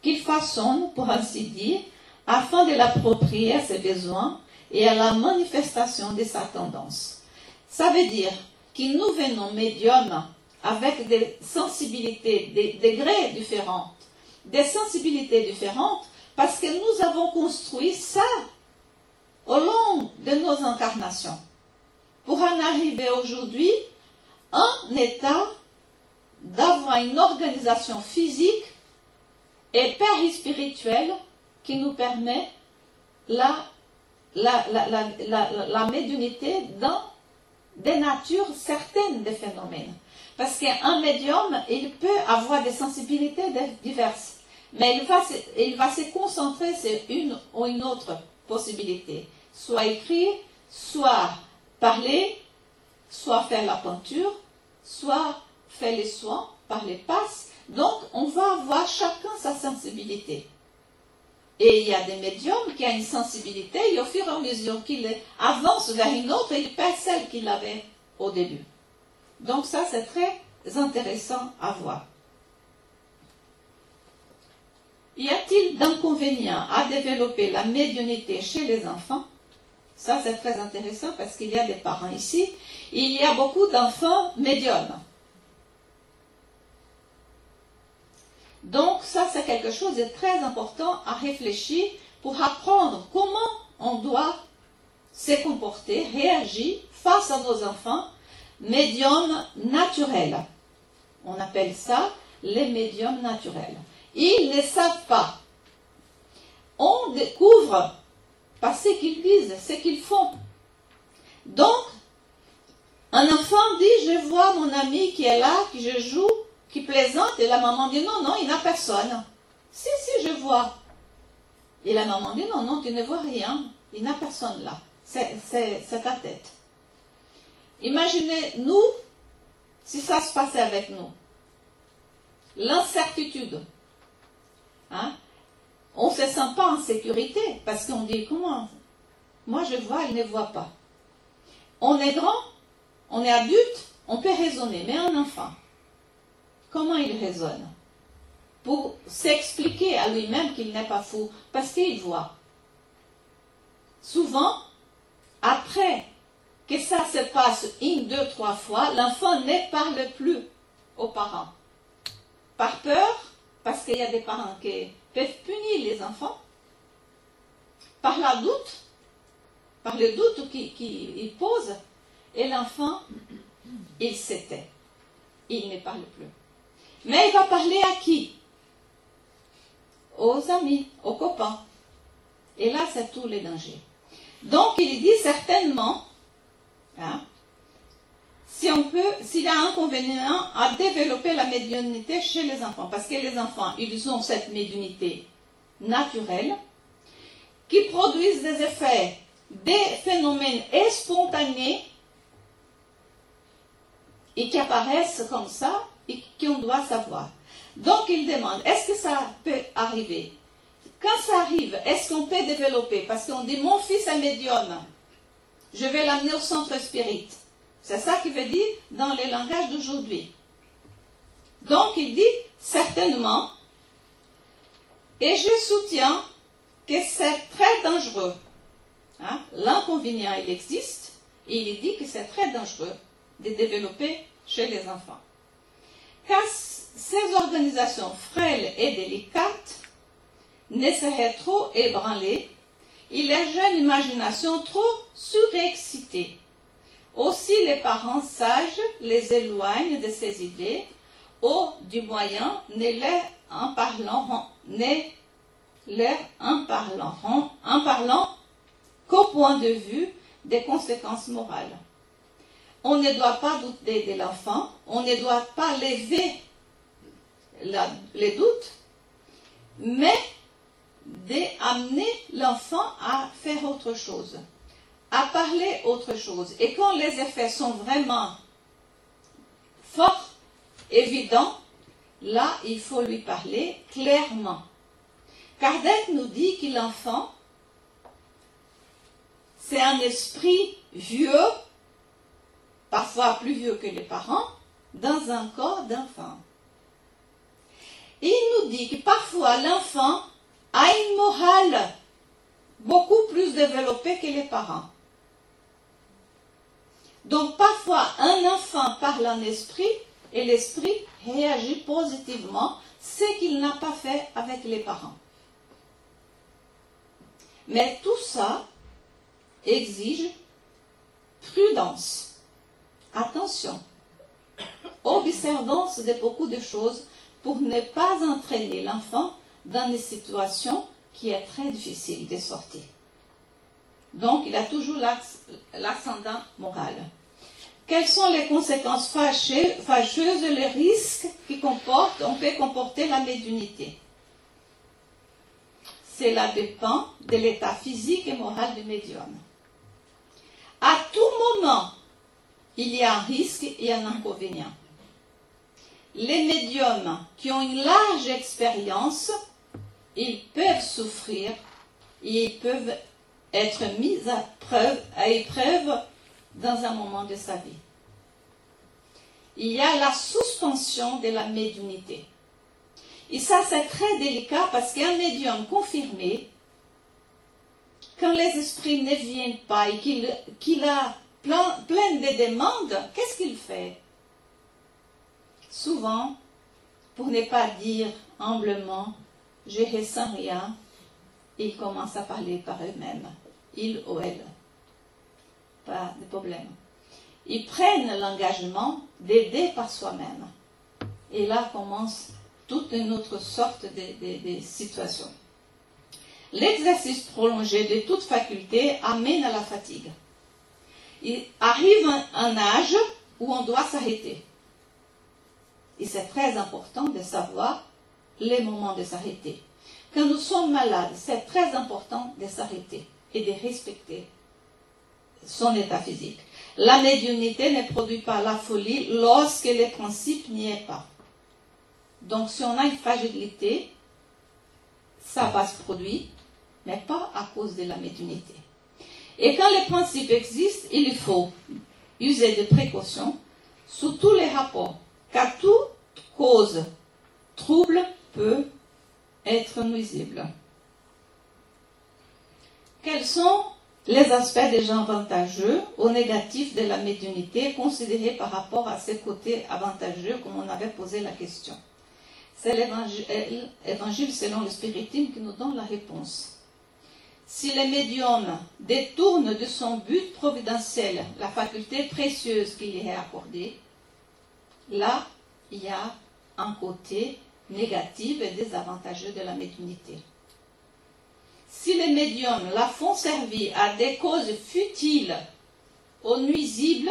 qu'il façonne, pour ainsi dire, afin de l'approprier à ses besoins et à la manifestation de sa tendance. Ça veut dire que nous venons médiums avec des sensibilités, des degrés différents, des sensibilités différentes, parce que nous avons construit ça au long de nos incarnations, pour en arriver aujourd'hui un état d'avoir une organisation physique et périspirituelle qui nous permet la, la, la, la médiumnité dans des natures certaines des phénomènes. Parce qu'un médium, il peut avoir des sensibilités diverses, mais il va, il va se concentrer sur une ou une autre possibilité, soit écrire, soit parler, soit faire la peinture, soit faire les soins par les passes. Donc, on va avoir chacun sa sensibilité. Et il y a des médiums qui ont une sensibilité et au fur et à mesure qu'il avance vers une autre, il perd celle qu'il avait au début. Donc ça, c'est très intéressant à voir. Y a-t-il d'inconvénients à développer la médiumnité chez les enfants? Ça, c'est très intéressant parce qu'il y a des parents ici. Il y a beaucoup d'enfants médiums. Donc ça, c'est quelque chose de très important à réfléchir pour apprendre comment on doit se comporter, réagir face à nos enfants médiums naturels. On appelle ça les médiums naturels. Ils ne savent pas. On découvre ce qu'ils disent, ce qu'ils font. Donc, un enfant dit, je vois mon ami qui est là, qui je joue, qui plaisante, et la maman dit, non, non, il n'a personne. Si, si, je vois. Et la maman dit, non, non, tu ne vois rien, il n'a personne là. C'est ta tête. Imaginez, nous, si ça se passait avec nous. L'incertitude. Hein? On ne se sent pas en sécurité parce qu'on dit comment Moi je vois, il ne voit pas. On est grand, on est adulte, on peut raisonner, mais un enfant, comment il raisonne Pour s'expliquer à lui-même qu'il n'est pas fou, parce qu'il voit. Souvent, après que ça se passe une, deux, trois fois, l'enfant ne parle plus aux parents. Par peur, parce qu'il y a des parents qui peuvent punir les enfants, par la doute, par le doute qu'ils posent, et l'enfant, il s'était. Il ne parle plus. Mais il va parler à qui? Aux amis, aux copains. Et là, c'est tous les dangers. Donc, il dit certainement Hein? On peut, s'il y a un inconvénient à développer la médiumnité chez les enfants, parce que les enfants, ils ont cette médiumnité naturelle qui produisent des effets des phénomènes spontanés et qui apparaissent comme ça et qu'on doit savoir. Donc il demande, est-ce que ça peut arriver? Quand ça arrive, est-ce qu'on peut développer? Parce qu'on dit, mon fils est médium, je vais l'amener au centre spirit. C'est ça qu'il veut dire dans les langages d'aujourd'hui. Donc il dit, certainement, et je soutiens que c'est très dangereux. Hein? L'inconvénient, il existe, et il dit que c'est très dangereux de développer chez les enfants. Car ces organisations frêles et délicates ne seraient trop ébranlées et les jeunes imaginations trop surexcitées. Aussi les parents sages les éloignent de ces idées ou du moyen ne leur en parlant, en en parlant qu'au point de vue des conséquences morales. On ne doit pas douter de l'enfant, on ne doit pas lever les doutes, mais d'amener l'enfant à faire autre chose, à parler autre chose. Et quand les effets sont vraiment forts, évidents, là, il faut lui parler clairement. Kardec nous dit que l'enfant, c'est un esprit vieux, parfois plus vieux que les parents, dans un corps d'enfant. Il nous dit que parfois l'enfant a une morale beaucoup plus développée que les parents. Donc parfois un enfant parle en esprit et l'esprit réagit positivement, ce qu'il n'a pas fait avec les parents. Mais tout ça exige prudence, attention, observance de beaucoup de choses pour ne pas entraîner l'enfant dans des situations qui est très difficile de sortir. Donc, il a toujours l'ascendant moral. Quelles sont les conséquences fâcheuses, les risques qui comportent, on peut comporter la médiumnité Cela dépend de l'état physique et moral du médium. À tout moment, il y a un risque et un inconvénient les médiums qui ont une large expérience, ils peuvent souffrir et ils peuvent être mis à, preuve, à épreuve dans un moment de sa vie. Il y a la suspension de la médiumnité. Et ça, c'est très délicat parce qu'un médium confirmé, quand les esprits ne viennent pas et qu'il a plein, plein de demandes, qu'est-ce qu'il fait? Souvent, pour ne pas dire humblement, je ressens rien, ils commencent à parler par eux-mêmes, ils ou elles. Pas de problème. Ils prennent l'engagement d'aider par soi-même. Et là commence toute une autre sorte de, situation. L'exercice prolongé de toute faculté amène à la fatigue. Il arrive un âge où on doit s'arrêter. Et c'est très important de savoir les moments de s'arrêter. Quand nous sommes malades, c'est très important de s'arrêter et de respecter son état physique. La médiumnité ne produit pas la folie lorsque les principes n'y est pas. Donc si on a une fragilité, ça va se produire, mais pas à cause de la médiumnité. Et quand les principes existent, il faut user de précautions sous tous les rapports car toute cause trouble peut être nuisible. Quels sont les aspects déjà avantageux ou négatifs de la médiumnité considérés par rapport à ces côtés avantageux comme on avait posé la question? C'est l'évangile selon le spiritisme qui nous donne la réponse. Si le médium détourne de son but providentiel la faculté précieuse qui lui est accordée, là, il y a un côté négatif et désavantageux de la médiumnité. Si les médiums la font servir à des causes futiles ou nuisibles,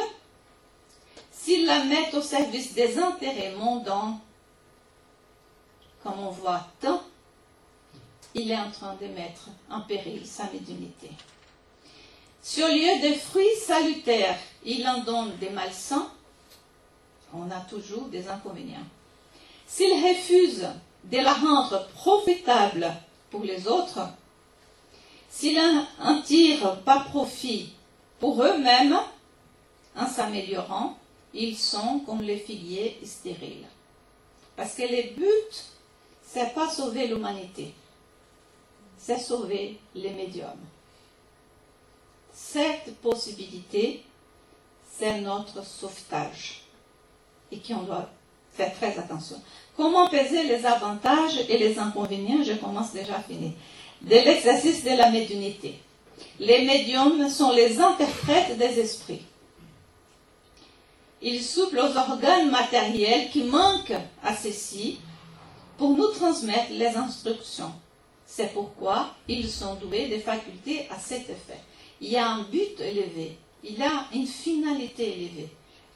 s'ils la mettent au service des intérêts mondains, comme on voit tant, il est en train de mettre en péril sa médiumnité. Au lieu des fruits salutaires, il en donne des malsains, on a toujours des inconvénients. S'il refuse de la rendre profitable pour les autres, s'ils n'en tirent pas profit pour eux-mêmes, en s'améliorant, ils sont comme les figuiers stériles. Parce que le but, c'est pas sauver l'humanité, c'est sauver les médiums. Cette possibilité, c'est notre sauvetage et qui on doit faire très attention. Comment peser les avantages et les inconvénients? Je commence déjà à finir de l'exercice de la médiumnité. Les médiums sont les interprètes des esprits. Ils soufflent aux organes matériels qui manquent à ceux-ci pour nous transmettre les instructions. C'est pourquoi ils sont doués de facultés à cet effet. Il y a un but élevé, il y a une finalité élevée,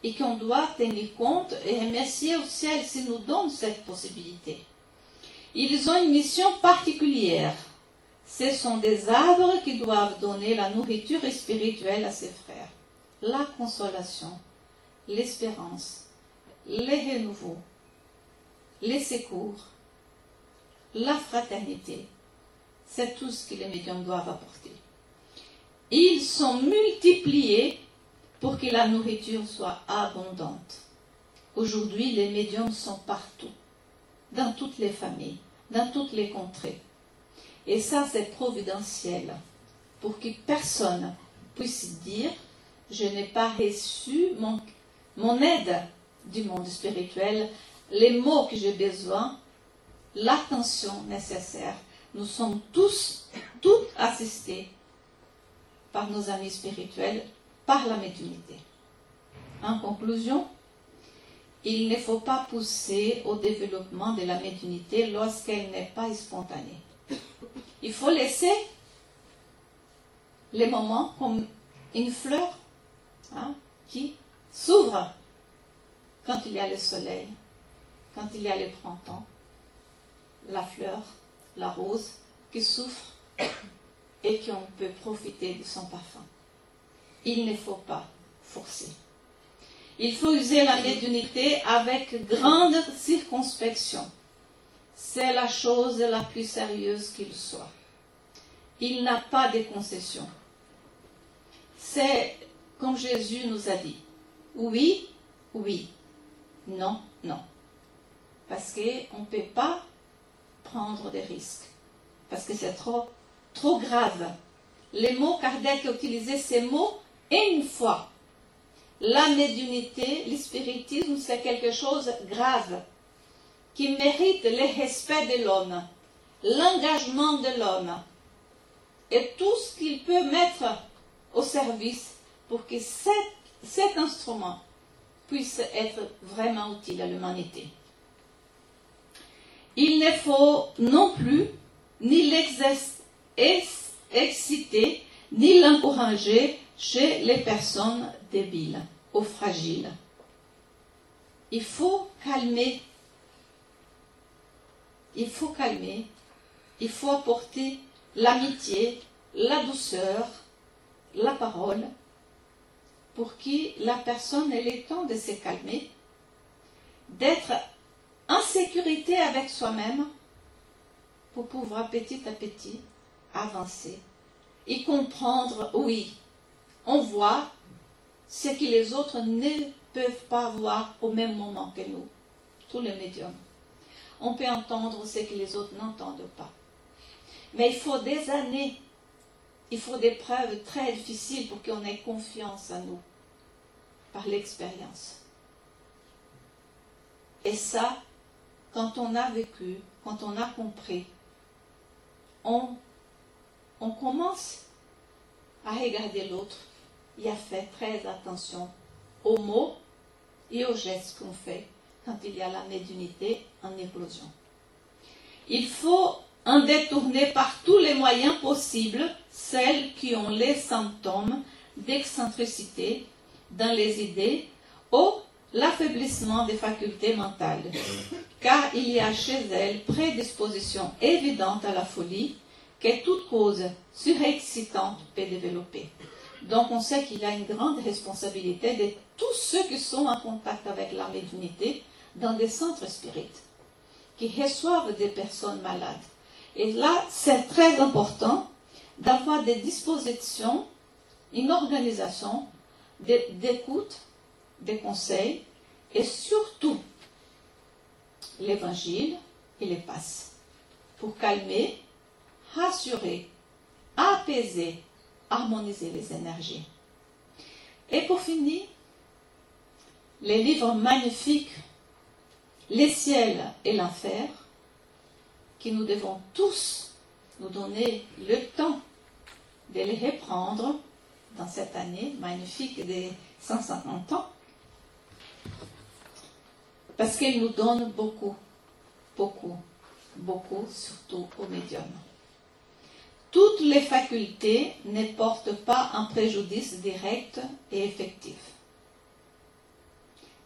et qu'on doit tenir compte et remercier au ciel s'il nous donne cette possibilité. Ils ont une mission particulière ce sont des arbres qui doivent donner la nourriture spirituelle à ses frères. La consolation, l'espérance, les renouveaux, les secours, la fraternité. C'est tout ce que les médiums doivent apporter. Ils sont multipliés pour que la nourriture soit abondante. Aujourd'hui, les médiums sont partout, dans toutes les familles, dans toutes les contrées. Et ça, c'est providentiel, pour que personne puisse dire, je n'ai pas reçu mon, aide du monde spirituel, les mots que j'ai besoin, l'attention nécessaire. Nous sommes tous, toutes assistés par nos amis spirituels, par la médiumnité. En conclusion, il ne faut pas pousser au développement de la médiumnité lorsqu'elle n'est pas spontanée. Il faut laisser les moments comme une fleur hein, qui s'ouvre quand il y a le soleil, quand il y a le printemps, la fleur, la rose qui souffre et qu'on peut profiter de son parfum. Il ne faut pas forcer. Il faut user la médiumnité avec grande circonspection c'est la chose la plus sérieuse qu'il soit. Il n'a pas de concession. C'est comme Jésus nous a dit. Oui, oui. Non, non. Parce qu'on ne peut pas prendre des risques. Parce que c'est trop, grave. Les mots, Kardec a utilisé ces mots une fois. La médiumnité, le c'est quelque chose grave qui mérite le respect de l'homme, l'engagement de l'homme et tout ce qu'il peut mettre au service pour que cet, instrument puisse être vraiment utile à l'humanité. Il ne faut non plus ni l'exciter ni l'encourager chez les personnes débiles ou fragiles. Il faut calmer il faut calmer, il faut apporter l'amitié, la douceur, la parole, pour que la personne ait le temps de se calmer, d'être en sécurité avec soi-même, pour pouvoir petit à petit avancer et comprendre, oui, on voit ce que les autres ne peuvent pas voir au même moment que nous, tous les médiums on peut entendre ce que les autres n'entendent pas. Mais il faut des années, il faut des preuves très difficiles pour qu'on ait confiance en nous, par l'expérience. Et ça, quand on a vécu, quand on a compris, on, on commence à regarder l'autre et à faire très attention aux mots et aux gestes qu'on fait quand il y a la médiumnité en éclosion. Il faut en détourner par tous les moyens possibles celles qui ont les symptômes d'excentricité dans les idées ou l'affaiblissement des facultés mentales, car il y a chez elles prédisposition évidente à la folie que toute cause surexcitante peut développer. Donc on sait qu'il a une grande responsabilité de tous ceux qui sont en contact avec la médiumnité dans des centres spirites, qui reçoivent des personnes malades. Et là, c'est très important d'avoir des dispositions, une organisation d'écoute, des conseils et surtout l'évangile et les passes pour calmer, rassurer, apaiser, harmoniser les énergies. Et pour finir, les livres magnifiques, Les ciels et l'enfer, qui nous devons tous nous donner le temps de les reprendre dans cette année magnifique des 150 ans, parce qu'ils nous donnent beaucoup, beaucoup, beaucoup, surtout aux médiums. Toutes les facultés ne portent pas un préjudice direct et effectif.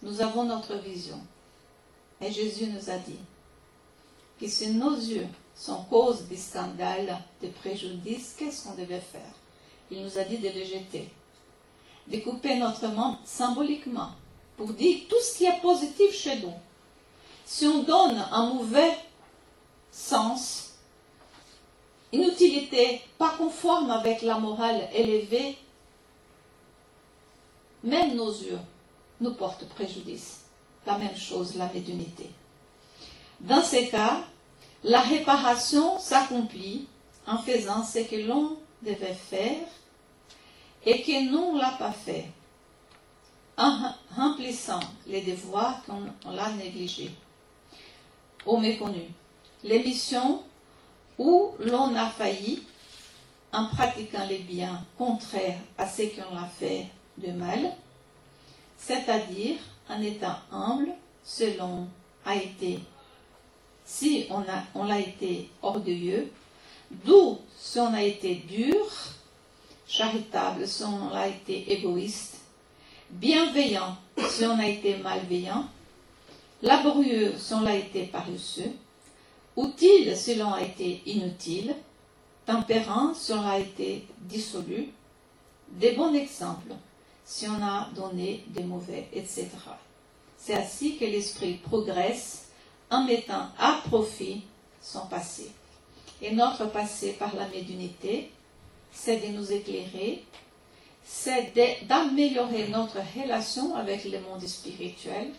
Nous avons notre vision. Et Jésus nous a dit que si nos yeux sont cause de scandale, de préjudice, qu'est-ce qu'on devait faire? Il nous a dit de les jeter, de couper notre membre symboliquement, pour dire tout ce qui est positif chez nous. Si on donne un mauvais sens, une utilité pas conforme avec la morale élevée, même nos yeux nous portent préjudice. La même chose, la médiumnité. Dans ces cas, la réparation s'accomplit en faisant ce que l'on devait faire et que nous ne l'a pas fait, en remplissant les devoirs qu'on l'a négligés ou méconnus. Les missions où l'on a failli en pratiquant les biens contraires à ce qu'on a fait de mal, c'est-à-dire en étant humble a été, si on a, été orgueilleux, d'où si on a été dur, charitable si on a été égoïste, bienveillant si on a été malveillant, laborieux si on a été paresseux, utile si l'on a été inutile, tempérant si on a été dissolu, des bons exemples si on a donné des mauvais, etc. C'est ainsi que l'esprit progresse en mettant à profit son passé. Et notre passé par la médiumnité, c'est de nous éclairer, c'est d'améliorer notre relation avec le monde spirituel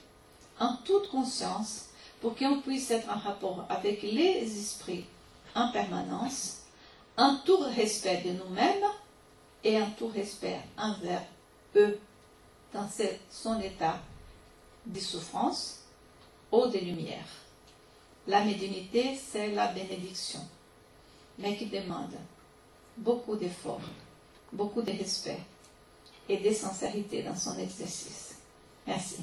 en toute conscience pour qu'on puisse être en rapport avec les esprits en permanence, en tout respect de nous-mêmes et en tout respect envers eux dans son état de souffrance ou de lumière. La médiumnité, c'est la bénédiction, mais qui demande beaucoup d'efforts, beaucoup de respect et de sincérité dans son exercice. Merci.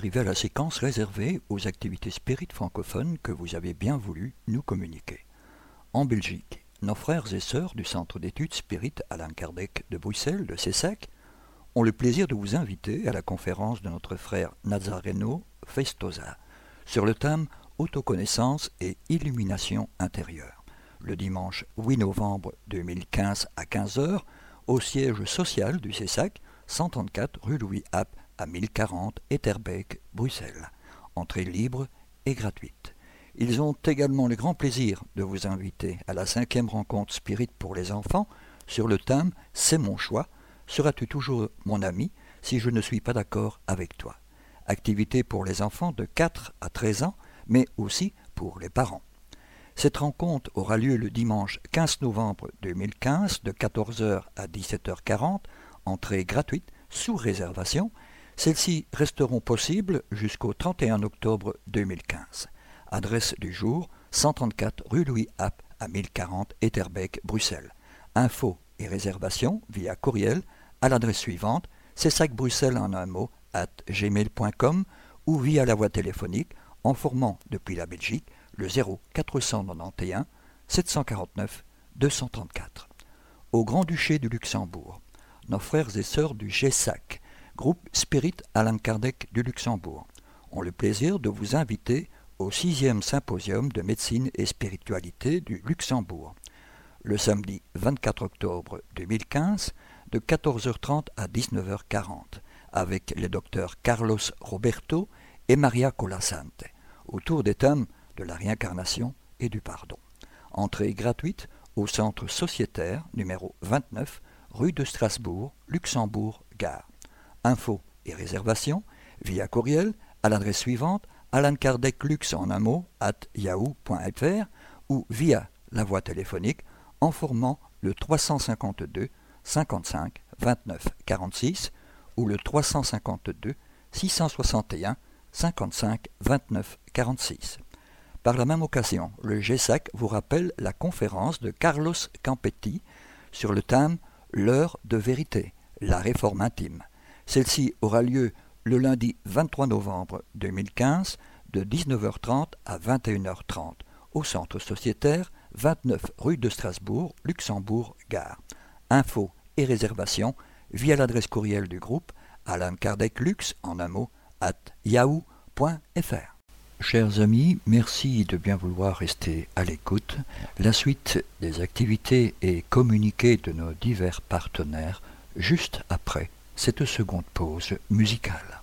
Arrivé à la séquence réservée aux activités spirites francophones que vous avez bien voulu nous communiquer. En Belgique, nos frères et sœurs du Centre d'études spirites Alain Kardec de Bruxelles, de Cessac, ont le plaisir de vous inviter à la conférence de notre frère Nazareno Festosa sur le thème Autoconnaissance et illumination intérieure, le dimanche 8 novembre 2015 à 15h au siège social du CESAC, 134 rue Louis App à 1040 Etterbeek, Bruxelles. Entrée libre et gratuite. Ils ont également le grand plaisir de vous inviter à la cinquième rencontre Spirit pour les enfants sur le thème C'est mon choix. Seras-tu toujours mon ami si je ne suis pas d'accord avec toi? Activité pour les enfants de 4 à 13 ans, mais aussi pour les parents. Cette rencontre aura lieu le dimanche 15 novembre 2015 de 14h à 17h40, entrée gratuite sous réservation. Celles-ci resteront possibles jusqu'au 31 octobre 2015. Adresse du jour 134 rue Louis App à 1040 Etterbeek, Bruxelles. Infos et réservations via courriel à l'adresse suivante Bruxelles en un mot at gmail.com ou via la voie téléphonique en formant depuis la Belgique le 0 491 749 234. Au Grand-Duché du Luxembourg, nos frères et sœurs du GESAC, groupe Spirit Alain Kardec du Luxembourg, ont le plaisir de vous inviter au sixième symposium de médecine et spiritualité du Luxembourg, le samedi 24 octobre 2015, de 14h30 à 19h40, avec les docteurs Carlos Roberto et Maria Colasante, autour des thèmes de la réincarnation et du pardon. Entrée gratuite au centre sociétaire numéro 29, rue de Strasbourg, Luxembourg, Gare. Infos et réservations via courriel à l'adresse suivante Alan en un mot at yahoo.fr ou via la voie téléphonique en formant le 352 55 29 46 ou le 352 661 55 29 46. Par la même occasion, le GESAC vous rappelle la conférence de Carlos Campetti sur le thème L'heure de vérité, la réforme intime. Celle-ci aura lieu le lundi 23 novembre 2015 de 19h30 à 21h30 au centre sociétaire 29 rue de Strasbourg, Luxembourg, Gare. Infos et réservations via l'adresse courriel du groupe Alan Kardec Lux en un mot at yahoo.fr. Chers amis, merci de bien vouloir rester à l'écoute. La suite des activités et communiqués de nos divers partenaires juste après cette seconde pause musicale.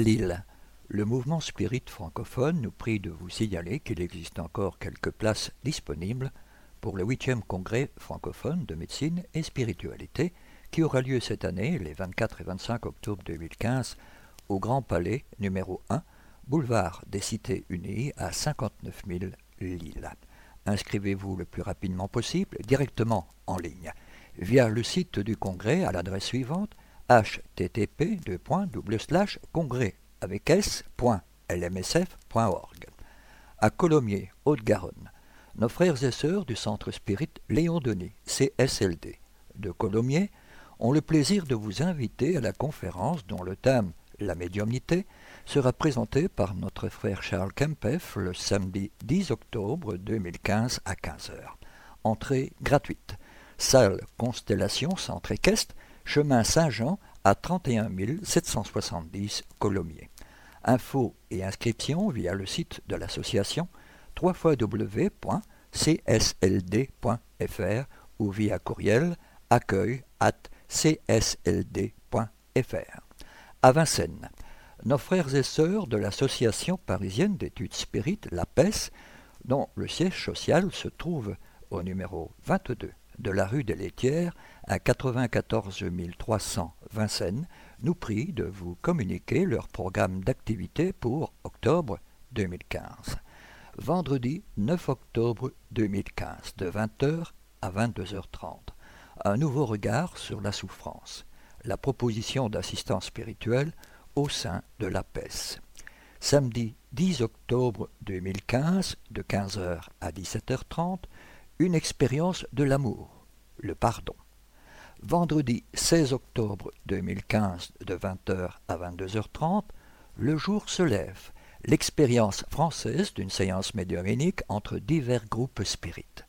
Lille, le mouvement Spirit francophone nous prie de vous signaler qu'il existe encore quelques places disponibles pour le 8e congrès francophone de médecine et spiritualité qui aura lieu cette année, les 24 et 25 octobre 2015, au Grand Palais numéro 1, boulevard des Cités Unies à 59 000 Lille. Inscrivez-vous le plus rapidement possible directement en ligne via le site du congrès à l'adresse suivante http congrès avec s.lmsf.org. À Colomiers, Haute-Garonne, nos frères et sœurs du Centre Spirit Léon Denis, CSLD, de Colomiers, ont le plaisir de vous inviter à la conférence dont le thème, la médiumnité, sera présenté par notre frère Charles Kempef le samedi 10 octobre 2015 à 15h. Entrée gratuite. Salle Constellation Centre Équestre, chemin Saint-Jean à 31 770 Colomiers. Infos et inscriptions via le site de l'association www.csld.fr ou via courriel accueil at csld.fr. À Vincennes, nos frères et sœurs de l'Association parisienne d'études spirites, la PES, dont le siège social se trouve au numéro 22 de la rue des Laitières à 94 300 Vincennes, nous prient de vous communiquer leur programme d'activité pour octobre 2015. Vendredi 9 octobre 2015, de 20h à 22h30. Un nouveau regard sur la souffrance. La proposition d'assistance spirituelle au sein de la PES. Samedi 10 octobre 2015, de 15h à 17h30, une expérience de l'amour, le pardon. Vendredi 16 octobre 2015, de 20h à 22h30, le jour se lève, l'expérience française d'une séance médiumnique entre divers groupes spirites.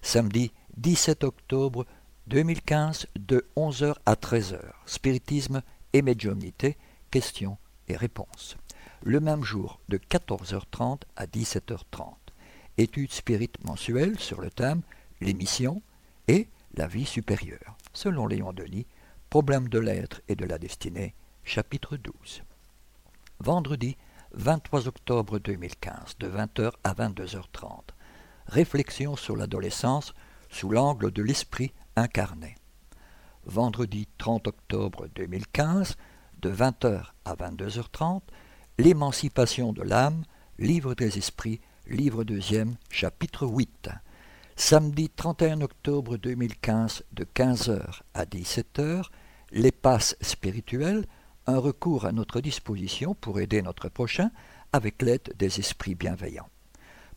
Samedi 17 octobre 2015, de 11h à 13h, spiritisme et médiumnité, questions et réponses. Le même jour, de 14h30 à 17h30, études spirites mensuelles sur le thème l'émission et la vie supérieure, selon Léon Denis, Problème de l'être et de la destinée, chapitre 12. Vendredi 23 octobre 2015, de 20h à 22h30. Réflexion sur l'adolescence sous l'angle de l'esprit incarné. Vendredi 30 octobre 2015, de 20h à 22h30, L'émancipation de l'âme, livre des esprits, livre deuxième, chapitre 8. Samedi 31 octobre 2015, de 15h à 17h, les passes spirituelles, un recours à notre disposition pour aider notre prochain avec l'aide des esprits bienveillants.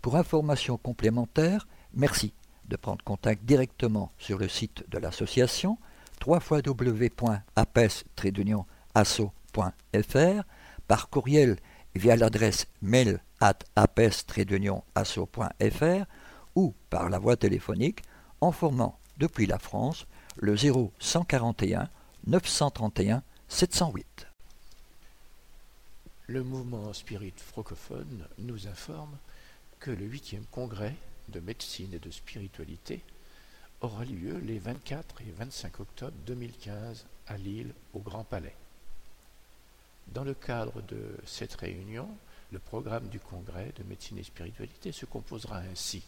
Pour informations complémentaires, merci de prendre contact directement sur le site de l'association www.apes-asso.fr par courriel via l'adresse mail at apes-asso.fr ou par la voie téléphonique en formant depuis la France le 0141 931 708. Le mouvement spirit francophone nous informe que le 8e congrès de médecine et de spiritualité aura lieu les 24 et 25 octobre 2015 à Lille au Grand Palais. Dans le cadre de cette réunion, le programme du congrès de médecine et spiritualité se composera ainsi.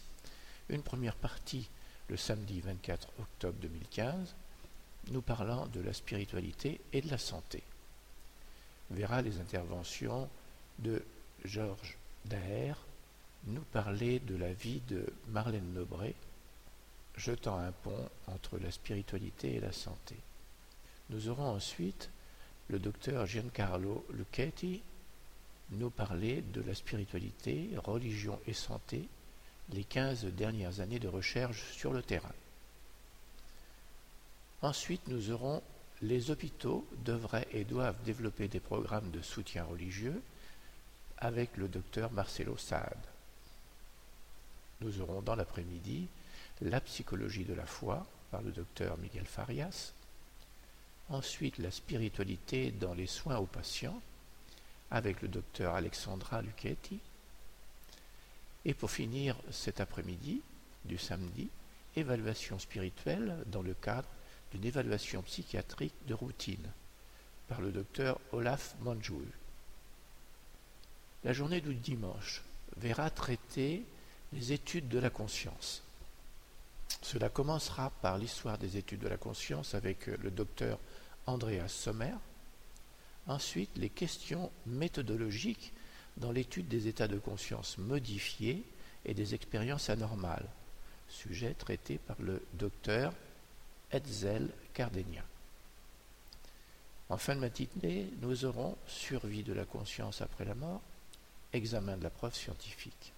Une première partie le samedi 24 octobre 2015, nous parlant de la spiritualité et de la santé. verra les interventions de Georges Daher, nous parler de la vie de Marlène Nobré, jetant un pont entre la spiritualité et la santé. Nous aurons ensuite le docteur Giancarlo Lucchetti nous parlait de la spiritualité, religion et santé, les 15 dernières années de recherche sur le terrain. Ensuite, nous aurons les hôpitaux devraient et doivent développer des programmes de soutien religieux avec le docteur Marcelo Saad. Nous aurons dans l'après-midi la psychologie de la foi par le docteur Miguel Farias, Ensuite, la spiritualité dans les soins aux patients avec le docteur Alexandra Lucchetti. Et pour finir cet après-midi du samedi, évaluation spirituelle dans le cadre d'une évaluation psychiatrique de routine par le docteur Olaf Manjou. La journée du dimanche verra traiter les études de la conscience. Cela commencera par l'histoire des études de la conscience avec le docteur Andreas Sommer. Ensuite, les questions méthodologiques dans l'étude des états de conscience modifiés et des expériences anormales, sujet traité par le docteur Hetzel Cardenia. En fin de matinée, nous aurons Survie de la conscience après la mort, examen de la preuve scientifique,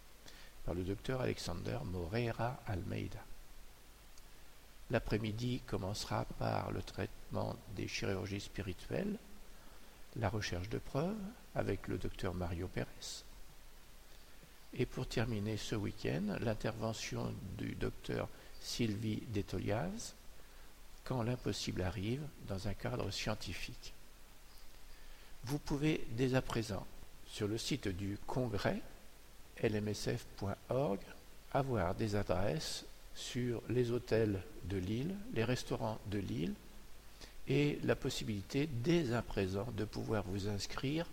par le docteur Alexander Moreira Almeida. L'après-midi commencera par le des chirurgies spirituelles, la recherche de preuves avec le docteur Mario Pérez. Et pour terminer ce week-end, l'intervention du docteur Sylvie Detoliaz, quand l'impossible arrive dans un cadre scientifique. Vous pouvez dès à présent, sur le site du congrès lmsf.org, avoir des adresses sur les hôtels de Lille, les restaurants de Lille, et la possibilité dès à présent de pouvoir vous inscrire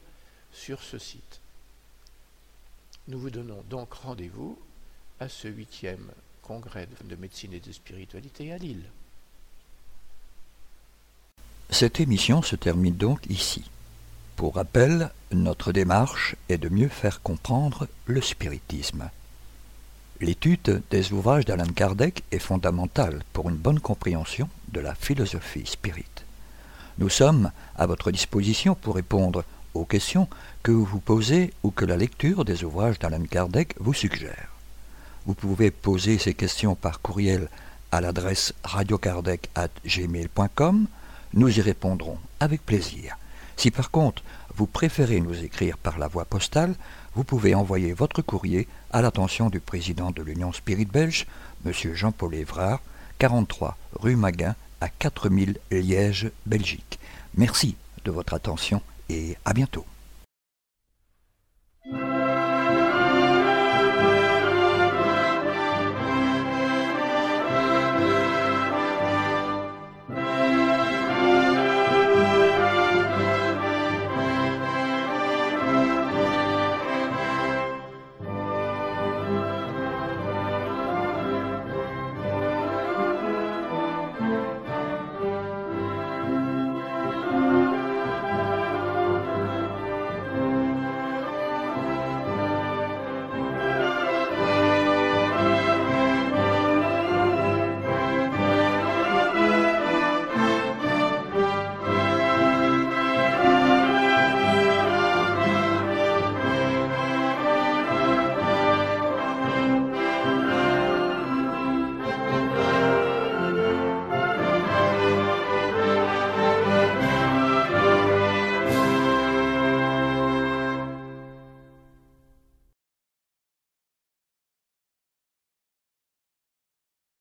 sur ce site. Nous vous donnons donc rendez-vous à ce huitième congrès de médecine et de spiritualité à Lille. Cette émission se termine donc ici. Pour rappel, notre démarche est de mieux faire comprendre le spiritisme. L'étude des ouvrages d'Alan Kardec est fondamentale pour une bonne compréhension de la philosophie spirit. Nous sommes à votre disposition pour répondre aux questions que vous vous posez ou que la lecture des ouvrages d'Alan Kardec vous suggère. Vous pouvez poser ces questions par courriel à l'adresse radiokardec.gmail.com. Nous y répondrons avec plaisir. Si par contre vous préférez nous écrire par la voie postale, vous pouvez envoyer votre courrier à l'attention du président de l'Union Spirit Belge, M. Jean-Paul Évrard, 43 rue Maguin, à 4000 Liège, Belgique. Merci de votre attention et à bientôt.